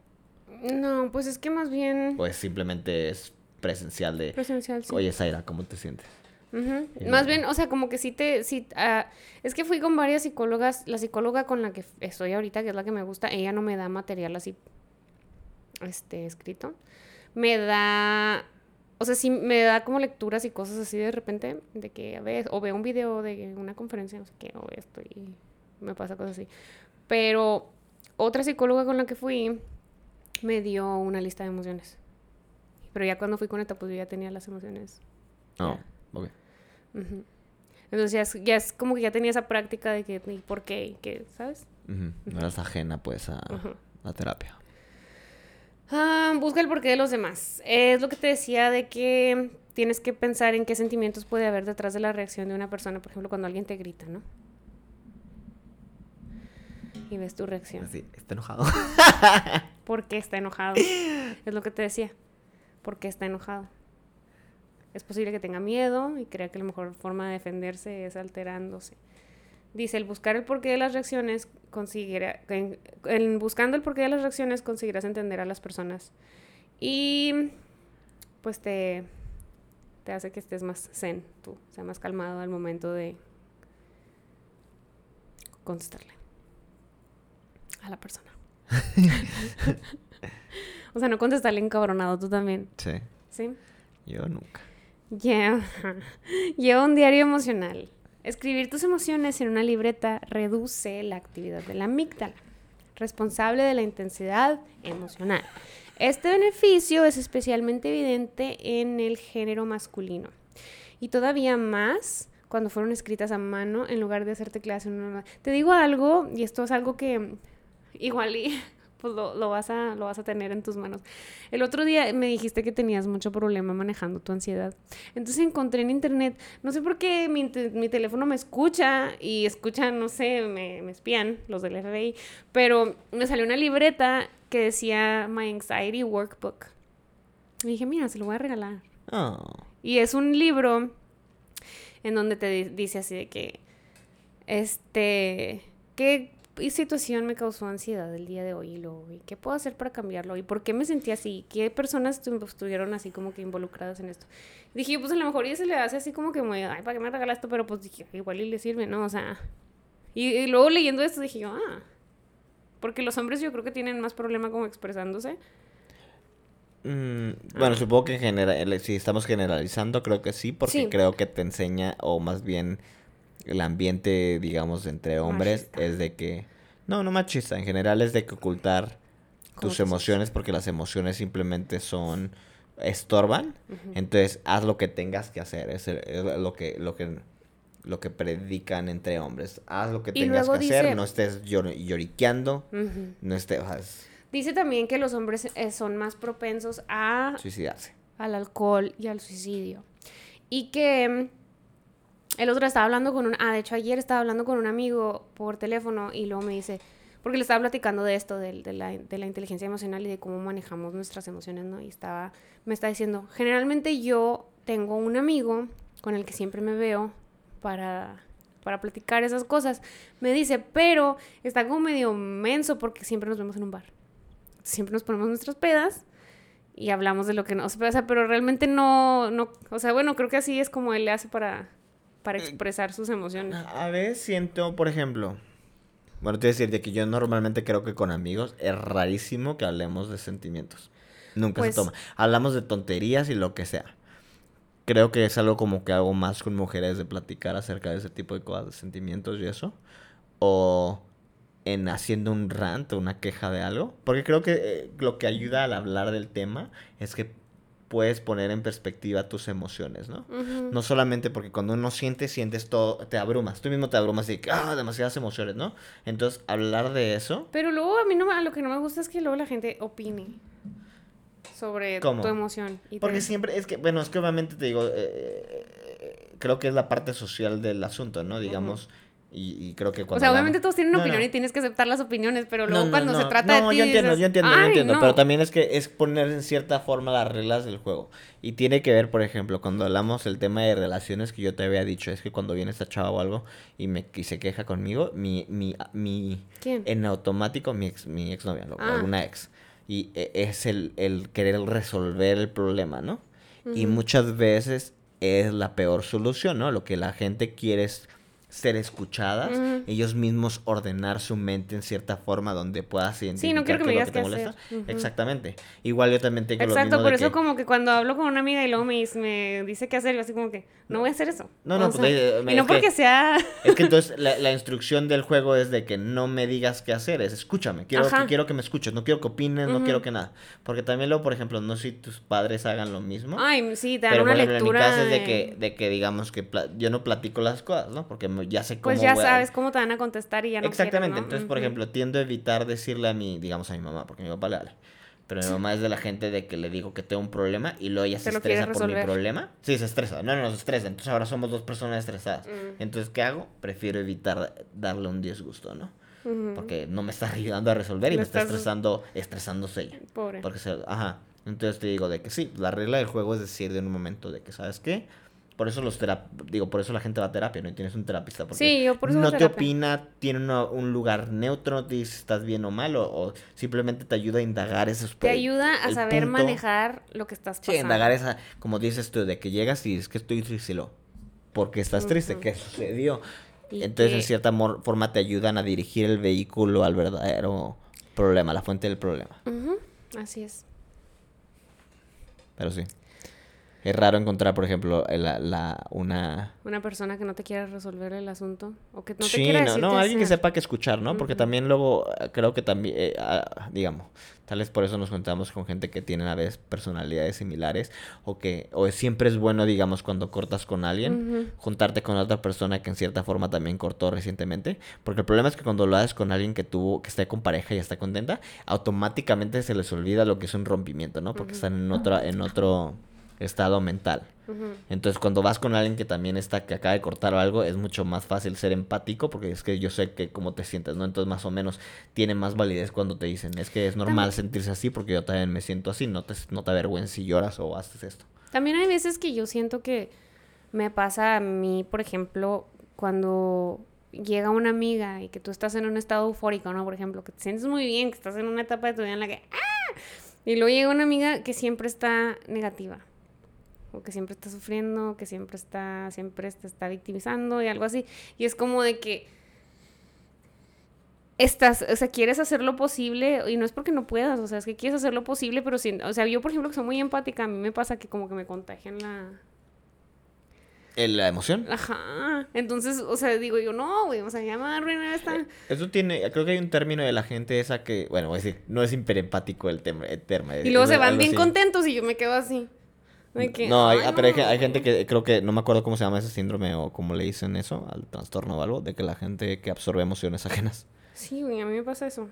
No, pues es que más bien... O es simplemente es presencial de, Presencial, sí. oye, Zaira, ¿cómo te sientes? Más luego- bien, o sea, como que sí te, sí, ah, es que fui con varias psicólogas, la psicóloga con la que estoy ahorita, que es la que me gusta, ella no me da material así, este, escrito, me da, o sea, sí me da como lecturas y cosas así de repente, de que a veces, o veo un video de una conferencia, no sé qué, o esto y me pasa cosas así, pero otra psicóloga con la que fui me dio una lista de emociones, pero ya cuando fui con esta, pues yo ya tenía las emociones No, ok. Entonces ya es, ya es como que ya tenía esa práctica de que, ¿y por qué? ¿Y qué? ¿Sabes? No eras ajena pues a la terapia. Ah, busca el porqué de los demás. Es lo que te decía de que tienes que pensar en qué sentimientos puede haber detrás de la reacción de una persona. Por ejemplo, cuando alguien te grita, ¿no? Y ves tu reacción. Así, está enojado. ¿Por qué está enojado? Es lo que te decía. ¿Por qué está enojado? Es posible que tenga miedo y crea que la mejor forma de defenderse es alterándose. Dice, el buscar el porqué de las reacciones, conseguirá, en, en buscando el porqué de las reacciones conseguirás entender a las personas. Y pues te, te hace que estés más zen, tú, o sea, más calmado al momento de contestarle a la persona. o sea, no contestarle encabronado tú también, Sí, ¿sí? yo nunca. Lleva, lleva un diario emocional. Escribir tus emociones en una libreta reduce la actividad de la amígdala, responsable de la intensidad emocional. Este beneficio es especialmente evidente en el género masculino y todavía más cuando fueron escritas a mano en lugar de hacer tecleadas en una... Te digo algo, y esto es algo que igual y pues lo, lo vas a, lo vas a tener en tus manos. El otro día me dijiste que tenías mucho problema manejando tu ansiedad. Entonces encontré en internet, no sé por qué mi, mi teléfono me escucha y escucha, no sé, me, me espían los del FBI, pero me salió una libreta que decía My Anxiety Workbook. Y dije, mira, se lo voy a regalar. Oh, Y es un libro en donde te di- dice así de que, este, ¿qué situación me causó ansiedad el día de hoy? Y luego, ¿y qué puedo hacer para cambiarlo? ¿Y por qué me sentí así? ¿Qué personas estu- estuvieron así como que involucradas en esto? Dije, pues a lo mejor ya se le hace así como que muy, ay, ¿para qué me regala esto? Pero pues dije, igual y le sirve, ¿no? O sea, y, y luego leyendo esto dije yo, ah, porque los hombres yo creo que tienen más problema como expresándose. Mm, bueno, supongo que en general, si estamos generalizando, creo que sí, porque Sí. creo que te enseña, o más bien el ambiente, digamos, entre hombres Machista. es de que... No, no machista, en general es de que ocultar ¿Cómo tus emociones porque las emociones simplemente son estorban. Entonces, haz lo que tengas que hacer, es, el- es lo que lo que lo que predican entre hombres. Haz lo que Y tengas que hacer, no estés llor- lloriqueando, no estés, Dice también que los hombres eh, son más propensos a suicidarse. al alcohol y al suicidio. Y que el otro estaba hablando con un... Ah, de hecho ayer estaba hablando con un amigo por teléfono y luego me dice... Porque le estaba platicando de esto, del- de, la, de la inteligencia emocional y de cómo manejamos nuestras emociones, ¿no? Y estaba... Me está diciendo, generalmente yo tengo un amigo con el que siempre me veo para, para platicar esas cosas. Me dice, pero está como medio menso porque siempre nos vemos en un bar. Siempre nos ponemos nuestras pedas y hablamos de lo que nos pasa, pero realmente no, no, o sea, bueno, creo que así es como él le hace para, para expresar sus emociones. A veces siento, por ejemplo, bueno, te voy a decir de que yo normalmente creo que con amigos es rarísimo que hablemos de sentimientos. Nunca Pues- se toma. Hablamos de tonterías y lo que sea. Creo que es algo como que hago más con mujeres de platicar acerca de ese tipo de cosas, de sentimientos y eso. O en haciendo un rant o una queja de algo. Porque creo que eh, lo que ayuda al hablar del tema es que puedes poner en perspectiva tus emociones, ¿no? No solamente porque cuando uno siente, sientes todo, te abrumas. Tú mismo te abrumas y que, ah, demasiadas emociones, ¿no? Entonces, hablar de eso, Pero luego a mí no, me- lo que no me gusta es que luego la gente opine sobre ¿Cómo? tu emoción. Y te- porque siempre, es que, bueno, es que obviamente te digo, eh, eh, creo que es la parte social del asunto, ¿no? Digamos, y, y creo que O cuando... sea, hablamos- obviamente todos tienen una No, opinión no. y tienes que aceptar las opiniones, pero No, luego no, cuando no, se trata no, de ti yo entiendo, dices, yo entiendo, yo "Ay, entiendo, no". pero también es que es poner en cierta forma las reglas del juego. Y tiene que ver, por ejemplo, cuando hablamos el tema de relaciones que yo te había dicho, es que cuando viene esta chava o algo y me y se queja conmigo, mi, mi, mi, ¿Quién? en automático, mi ex, mi exnovia, Ah. alguna ex. Y e- es el, el querer resolver el problema, ¿no? Y muchas veces es la peor solución, ¿no? Lo que la gente quiere es ser escuchadas, Ujú. ellos mismos ordenar su mente en cierta forma donde puedas identificar Sí, no quiero que me digas lo qué te molesta. hacer. Ujú. Exactamente. Igual yo también tengo lo Exacto, mismo por de eso que- como que cuando hablo con una amiga y luego me, dice- me dice qué hacer, yo así como que, no voy a hacer eso. No, no, O pues, sea, eh, me- y no es que- porque sea... Es que entonces la, la instrucción del juego es de que no me digas qué hacer, es escúchame, quiero, que, quiero que me escuches, no quiero que opines, no Ujú. quiero que nada. Porque también luego, por ejemplo, no sé si tus padres hagan lo mismo. Ay, sí, te dan pero una por ejemplo, lectura. en mi caso es de que, de que digamos que yo no platico las cosas, ¿no? Porque me- ya sé cómo Pues ya voy a- sabes cómo te van a contestar y ya no Exactamente, quieres, ¿no? entonces, por ejemplo, tiendo a evitar decirle a mi, digamos a mi mamá, porque mi papá le vale. Pero mi mamá es de la gente de que le digo que tengo un problema y luego ella se estresa por mi problema. Sí, se estresa. No, no, no se estresa. Entonces ahora somos dos personas estresadas. Mm. Entonces, ¿qué hago? Prefiero evitar darle un disgusto, ¿no? Porque no me está ayudando a resolver y me está estresando, estresándose ella. Pobre. Porque se, ajá. Entonces te digo de que sí, la regla del juego es decir de un momento de que, ¿sabes qué? Por eso los terap digo, por eso la gente va a terapia, ¿no? Y tienes un terapista. Porque Sí, yo por eso no te terapia. opina, tiene una- un lugar neutro, no te dice si estás bien o mal, o, o simplemente te ayuda a indagar esos Te ayuda a saber punto. manejar lo que estás Sí, pasando. indagar esa, como dices tú, de que llegas y es que estoy triste, lo, porque estás triste, Ujú. ¿qué sucedió? Y Entonces, en cierta forma, te ayudan a dirigir el vehículo al verdadero problema, la fuente del problema. Así es. Pero sí. Es raro encontrar, por ejemplo, la, la- una... Una persona que no te quiera resolver el asunto o que no te sí, quiera no, no, alguien que sepa que escuchar, ¿no? Porque también luego eh, creo que también, eh, ah, digamos, tal vez por eso nos juntamos con gente que tiene a veces personalidades similares o que, o siempre es bueno, digamos, cuando cortas con alguien, juntarte con otra persona que en cierta forma también cortó recientemente, porque el problema es que cuando lo haces con alguien que tuvo, que está con pareja y está contenta, automáticamente se les olvida lo que es un rompimiento, ¿no? Porque están en otro, en otro estado mental. Entonces, cuando vas con alguien que también está, que acaba de cortar o algo, es mucho más fácil ser empático porque es que yo sé que cómo te sientes, ¿no? Entonces, más o menos, tiene más validez cuando te dicen, es que es normal sentirse así porque yo también me siento así, no te, no te avergüences si lloras o haces esto. También hay veces que yo siento que me pasa a mí, por ejemplo, cuando llega una amiga y que tú estás en un estado eufórico, ¿no? Por ejemplo, que te sientes muy bien, que estás en una etapa de tu vida en la que ¡ah! Y luego llega una amiga que siempre está negativa. O que siempre está sufriendo, que siempre está, siempre te está victimizando y algo así. Y es como de que estás, o sea, quieres hacer lo posible y no es porque no puedas, o sea, es que quieres hacer lo posible, pero sin, o sea, yo por ejemplo que soy muy empática, a mí me pasa que como que me contagian la... La emoción. Ajá. Entonces, o sea, digo yo, no, güey, o sea, ya me va a arruinar esta... Eso tiene, creo que hay un término de la gente esa que, bueno, voy a decir, no es hiperempático el, tema, el termo. Y luego se van bien contentos y yo me quedo así. No, hay, pero hay, hay, gente que creo que, no me acuerdo cómo se llama ese síndrome o cómo le dicen eso, al trastorno o algo, de que la gente que absorbe emociones ajenas. Sí, güey, a mí me pasa eso.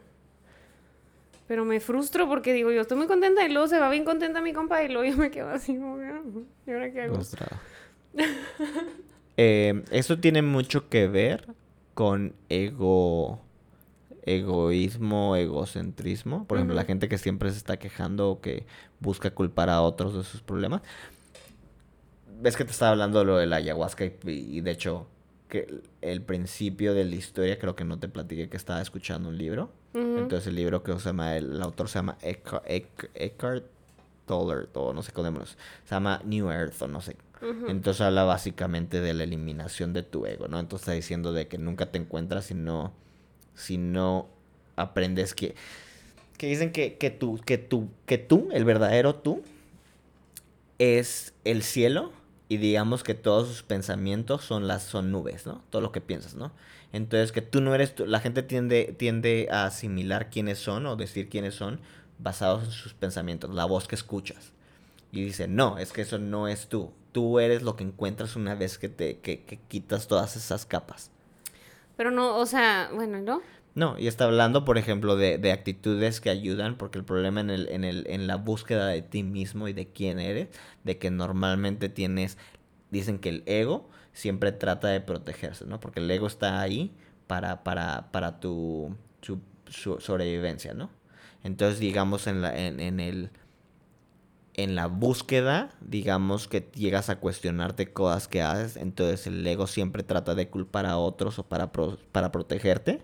Pero me frustro porque digo, yo estoy muy contenta y luego se va bien contenta mi compa y luego yo me quedo así, como, ah, ¿y ahora qué hago? eh, eso tiene mucho que ver con ego, egoísmo, egocentrismo. Por ejemplo, la gente que siempre se está quejando o que busca culpar a otros de sus problemas. Ves que te estaba hablando de lo de la ayahuasca y, de hecho que el principio de la historia creo que no te platiqué que estaba escuchando un libro. Entonces el libro que se llama, el, autor se llama Eckhart Tolle o no sé cómo se llama New Earth o no sé entonces habla básicamente de la eliminación de tu ego, ¿no? Entonces está diciendo de que nunca te encuentras si no, si no aprendes que... Que dicen que, que, tú, que, tú, que tú, el verdadero tú, es el cielo y digamos que todos sus pensamientos son las son nubes, ¿no? Todo lo que piensas, ¿no? Entonces que tú no eres tú, la gente tiende tiende a asimilar quiénes son o decir quiénes son basados en sus pensamientos, la voz que escuchas. Y dice, "No, es que eso no es tú tú eres lo que encuentras una vez que te que, quitas todas esas capas. Pero no, o sea, bueno, ¿no? No, y está hablando, por ejemplo, de, de, actitudes que ayudan, porque el problema en, el, en, el, en la búsqueda de ti mismo y de quién eres, de que normalmente tienes, dicen que el ego siempre trata de protegerse, ¿no? Porque el ego está ahí para, para, para tu, sobrevivencia, ¿no? Entonces, digamos, en, la, en, en el en la búsqueda, digamos que llegas a cuestionarte cosas que haces, entonces el ego siempre trata de culpar a otros o para, para protegerte.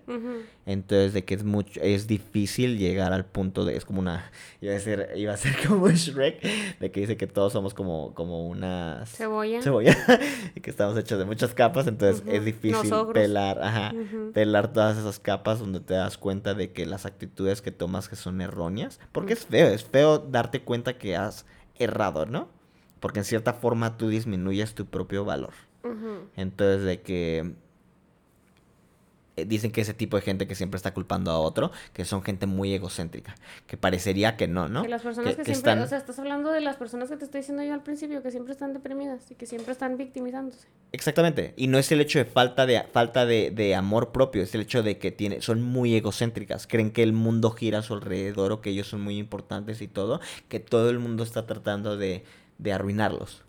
Entonces de que es mucho, es difícil llegar al punto de, es como una, iba a ser, iba a ser como Shrek, de que dice que todos somos como, como una cebolla. Cebolla, y que estamos hechos de muchas capas, entonces es difícil pelar, ajá, pelar todas esas capas donde te das cuenta de que las actitudes que tomas que son erróneas, porque es feo, es feo darte cuenta que has errado, ¿no? Porque en cierta forma tú disminuyes tu propio valor. Entonces, de que dicen que ese tipo de gente que siempre está culpando a otro, que son gente muy egocéntrica, que parecería que no, ¿no? Que las personas que, siempre, o sea, estás hablando de las personas que te estoy diciendo yo al principio, que siempre están deprimidas y que siempre están victimizándose. Exactamente, y no es el hecho de falta de, falta de, de amor propio, es el hecho de que tiene, son muy egocéntricas, creen que el mundo gira a su alrededor o que ellos son muy importantes y todo, que todo el mundo está tratando de, de arruinarlos.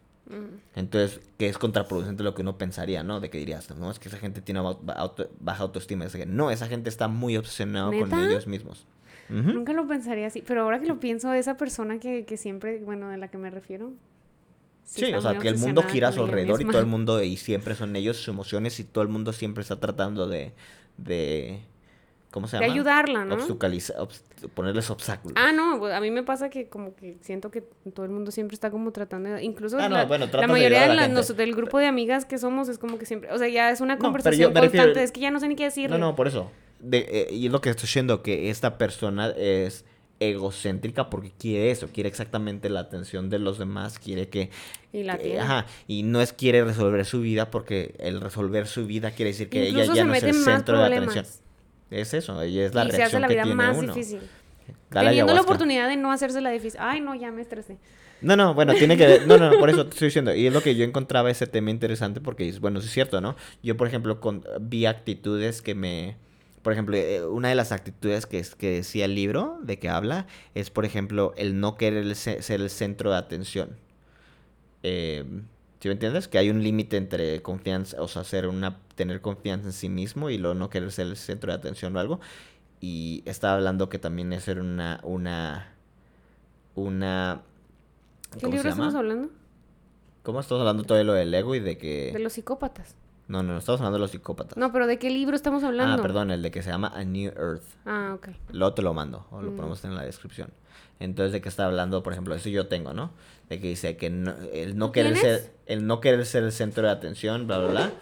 Entonces, que es contraproducente lo que uno pensaría, ¿no? De que dirías, no, es que esa gente tiene baja autoestima. no, esa gente está muy obsesionada con ellos mismos. Nunca lo pensaría así, pero ahora que lo pienso, esa persona que, que siempre, bueno, de la que me refiero. Sí, o sea, que el mundo gira a su alrededor y todo el mundo, y siempre son ellos sus emociones y todo el mundo siempre está tratando de, de ¿Cómo se llama? De ayudarla, ¿no? ponerles obstáculos. Ah, no, a mí me pasa que como que siento que todo el mundo siempre está como tratando de... Incluso ah, la, mayoría de del grupo de amigas que somos es como que siempre... O sea, ya es una conversación constante, es que ya no sé ni qué decir. No, no, por eso. Eh, y es lo que estoy diciendo, que esta persona es egocéntrica porque quiere eso, quiere exactamente la atención de los demás, quiere que... Y la Ajá, y no es quiere resolver su vida porque el resolver su vida quiere decir que ella ya no es el centro de la atención. Es eso, y es la y se hace la vida más difícil. Teniendo la oportunidad de no hacerse la difícil. Ay, no, ya me estresé. No, no, bueno, tiene que... No, no, por eso te estoy diciendo. Y es lo que yo encontraba ese tema interesante porque, bueno, sí es cierto, ¿no? Yo, por ejemplo, con, vi actitudes que me... Por ejemplo, eh, una de las actitudes que, que decía el libro, de que habla, es, por ejemplo, el no querer ser el centro de atención. Eh, ¿Sí me entiendes? Que hay un límite entre confianza, o sea, hacer una, tener confianza en sí mismo y luego no querer ser el centro de atención o algo. Y estaba hablando que también es ser una, una, una... ¿Qué libro estamos hablando? ¿Cómo estamos hablando todo de lo del ego y de que... De los psicópatas. No, no, no estamos hablando de los psicópatas. No, pero ¿de qué libro estamos hablando? Ah, perdón, el de que se llama A New Earth. Ah, ok. Luego te lo mando, o lo mm. ponemos en la descripción. Entonces, de qué está hablando, por ejemplo, eso yo tengo, ¿no? De que dice que no, el, no querer ser, el no querer ser el centro de atención, bla, bla, bla.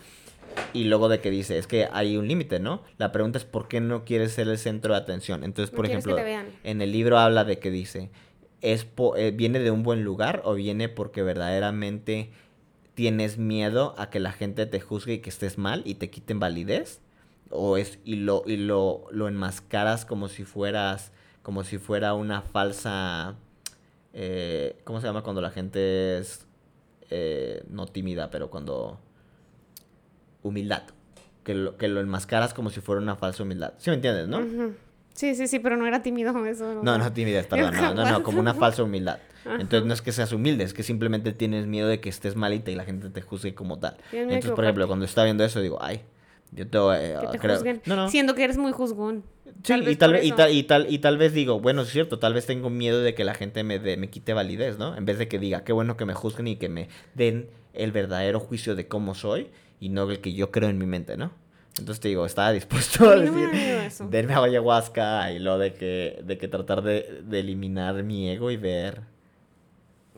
Y luego de que dice, es que hay un límite, ¿no? La pregunta es, ¿por qué no quieres ser el centro de atención? Entonces, por ejemplo, en el libro habla de que dice, ¿es eh, ¿viene de un buen lugar o viene porque verdaderamente tienes miedo a que la gente te juzgue y que estés mal y te quiten validez o es y lo y lo, lo enmascaras como si fueras como si fuera una falsa eh, ¿cómo se llama cuando la gente es eh, no tímida pero cuando humildad que lo, que lo enmascaras como si fuera una falsa humildad. ¿sí me entiendes no? Sí, sí, sí, pero no era tímido eso. No, no timidez, perdón, no, no, no, como una falsa humildad. Entonces no es que seas humilde, es que simplemente tienes miedo de que estés malita y la gente te juzgue como tal. Entonces, por ejemplo, cuando estaba viendo eso, digo, ay, yo te eh, Que te creo- juzguen. No, no. Siendo que eres muy juzgón. Sí, Tal y tal, y, tal, y, tal, y tal vez digo, bueno, es cierto, tal vez tengo miedo de que la gente me, de- me quite validez, ¿no? En vez de que diga, qué bueno que me juzguen y que me den el verdadero juicio de cómo soy y no el que yo creo en mi mente, ¿no? Entonces te digo, estaba dispuesto A a no decir, eso. denme ayahuasca y lo de que, de que tratar de, de eliminar mi ego y ver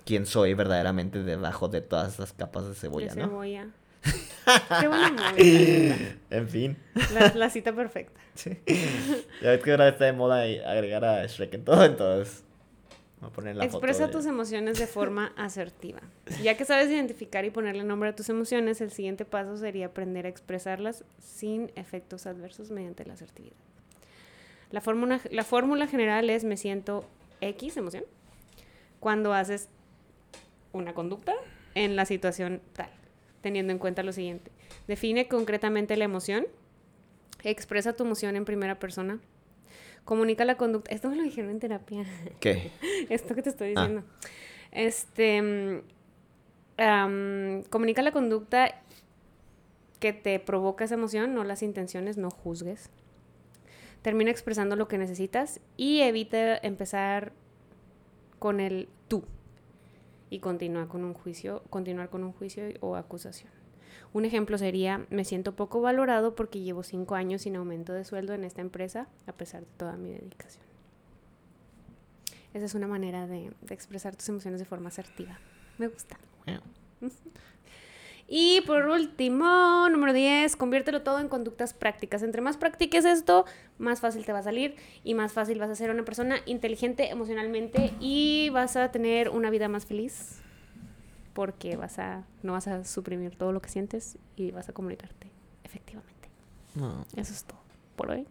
quién soy verdaderamente debajo de todas esas capas de cebolla, de ¿no? cebolla. Qué buena movie, En fin. la, la cita perfecta. Sí. Ya ves que ahora está de moda agregar a Shrek en todo, entonces. Voy a poner la Expresa foto de- tus emociones de forma asertiva. Ya que sabes identificar y ponerle nombre a tus emociones, el siguiente paso sería aprender a expresarlas sin efectos adversos mediante la asertividad. La fórmula, la fórmula general es me siento X emoción cuando haces una conducta en la situación tal, teniendo en cuenta lo siguiente. Define concretamente la emoción, expresa tu emoción en primera persona, comunica la conducta. Esto me lo dijeron en terapia. ¿Qué? Esto que te estoy Ah. diciendo. Este. mm, comunica la conducta que te provoca esa emoción, no las intenciones, no juzgues. Termina expresando lo que necesitas y evita empezar con el tú y continúa con un juicio, continuar con un juicio o acusación. Un ejemplo sería, me siento poco valorado porque llevo cinco años sin aumento de sueldo en esta empresa a pesar de toda mi dedicación. Esa es una manera de, de expresar tus emociones de forma asertiva. Me gusta. Y por último, número 10, conviértelo todo en conductas prácticas. Entre más practiques esto, más fácil te va a salir y más fácil vas a ser una persona inteligente emocionalmente y vas a tener una vida más feliz porque vas a no vas a suprimir todo lo que sientes y vas a comunicarte efectivamente. No, Eso es todo por hoy.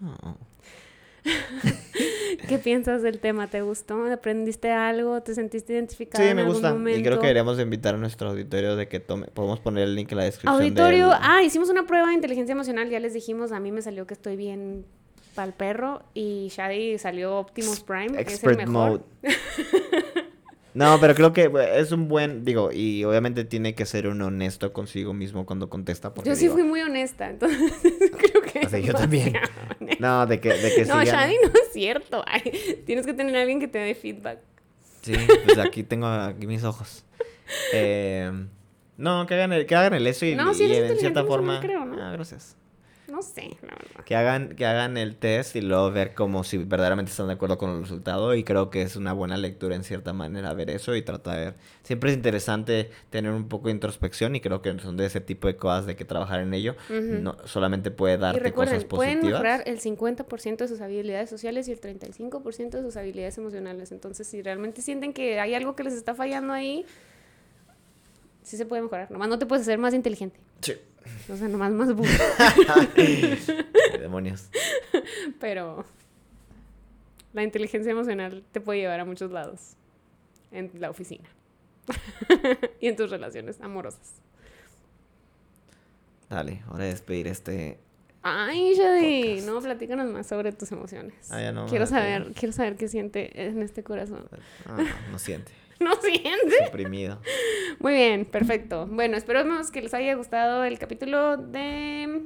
no. ¿Qué piensas del tema? ¿Te gustó? ¿Aprendiste algo? ¿Te sentiste identificado Sí, en me algún gusta. Y creo que deberíamos de invitar a nuestro auditorio de que tome. Podemos poner el link en la descripción. Auditorio, del- ah, hicimos una prueba de inteligencia emocional, ya les dijimos, a mí me salió que estoy bien pa'l perro y Shadi salió Optimus Prime, Expert es el mejor. mode. No, pero creo que eh, es un buen, digo, y obviamente tiene que ser un honesto consigo mismo cuando contesta. Porque Yo sí digo, fui muy honesta, entonces creo que... O sea, yo también. honesta. No, de que, de que No, sigan- Shadi no es cierto. Ay, tienes que tener a alguien que te dé feedback. Sí, pues aquí tengo aquí mis ojos. Eh, no, que hagan el, que hagan el eso y, No, sí y en cierta forma. emocional, creo, ¿no? Ah, gracias. No sé, la verdad. Que hagan, que hagan el test y luego ver como si verdaderamente están de acuerdo con el resultado. Y creo que es una buena lectura en cierta manera ver eso y tratar de ver. Siempre es interesante tener un poco de introspección y creo que son de ese tipo de cosas de que trabajar en ello. No solamente puede Y darte recuerden, cosas pueden positivas. mejorar el 50% de sus habilidades sociales y el 35% de sus habilidades emocionales. Entonces, si realmente sienten que hay algo que les está fallando ahí, sí se puede mejorar. Nomás no te puedes hacer más inteligente. Sí. O sea, nomás más burro. Demonios. Pero la inteligencia emocional te puede llevar a muchos lados. En la oficina. y en tus relaciones amorosas. Dale, hora de despedir este. Ay, Shadi, no, platícanos más sobre tus emociones. Ah, ya no, quiero saber, quiero saber qué siente en este corazón. Ah, no siente. ¿No siente? Suprimido. Muy bien, perfecto. Bueno, esperemos que les haya gustado el capítulo de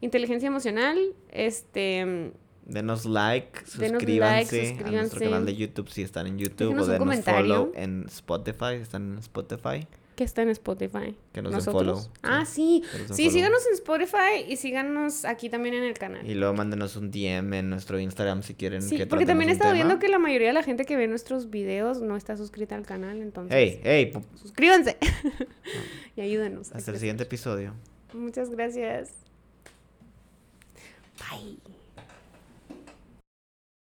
inteligencia emocional. Este, Denos like, Denos suscríbanse, like, a nuestro suscríbanse. canal de YouTube si están en YouTube Déjenos o un denos comentario. follow en Spotify si están en Spotify. Que está en Spotify. Que nos den follow, Ah, sí. sí. Síganos en Spotify y síganos aquí también en el canal. Y luego mándenos un DM en nuestro Instagram si quieren Sí, que porque también he estado viendo que la mayoría de la gente que ve nuestros videos no está suscrita al canal, entonces Hey, hey, pu- suscríbanse y ayúdenos. hasta el siguiente episodio. Muchas gracias. Bye.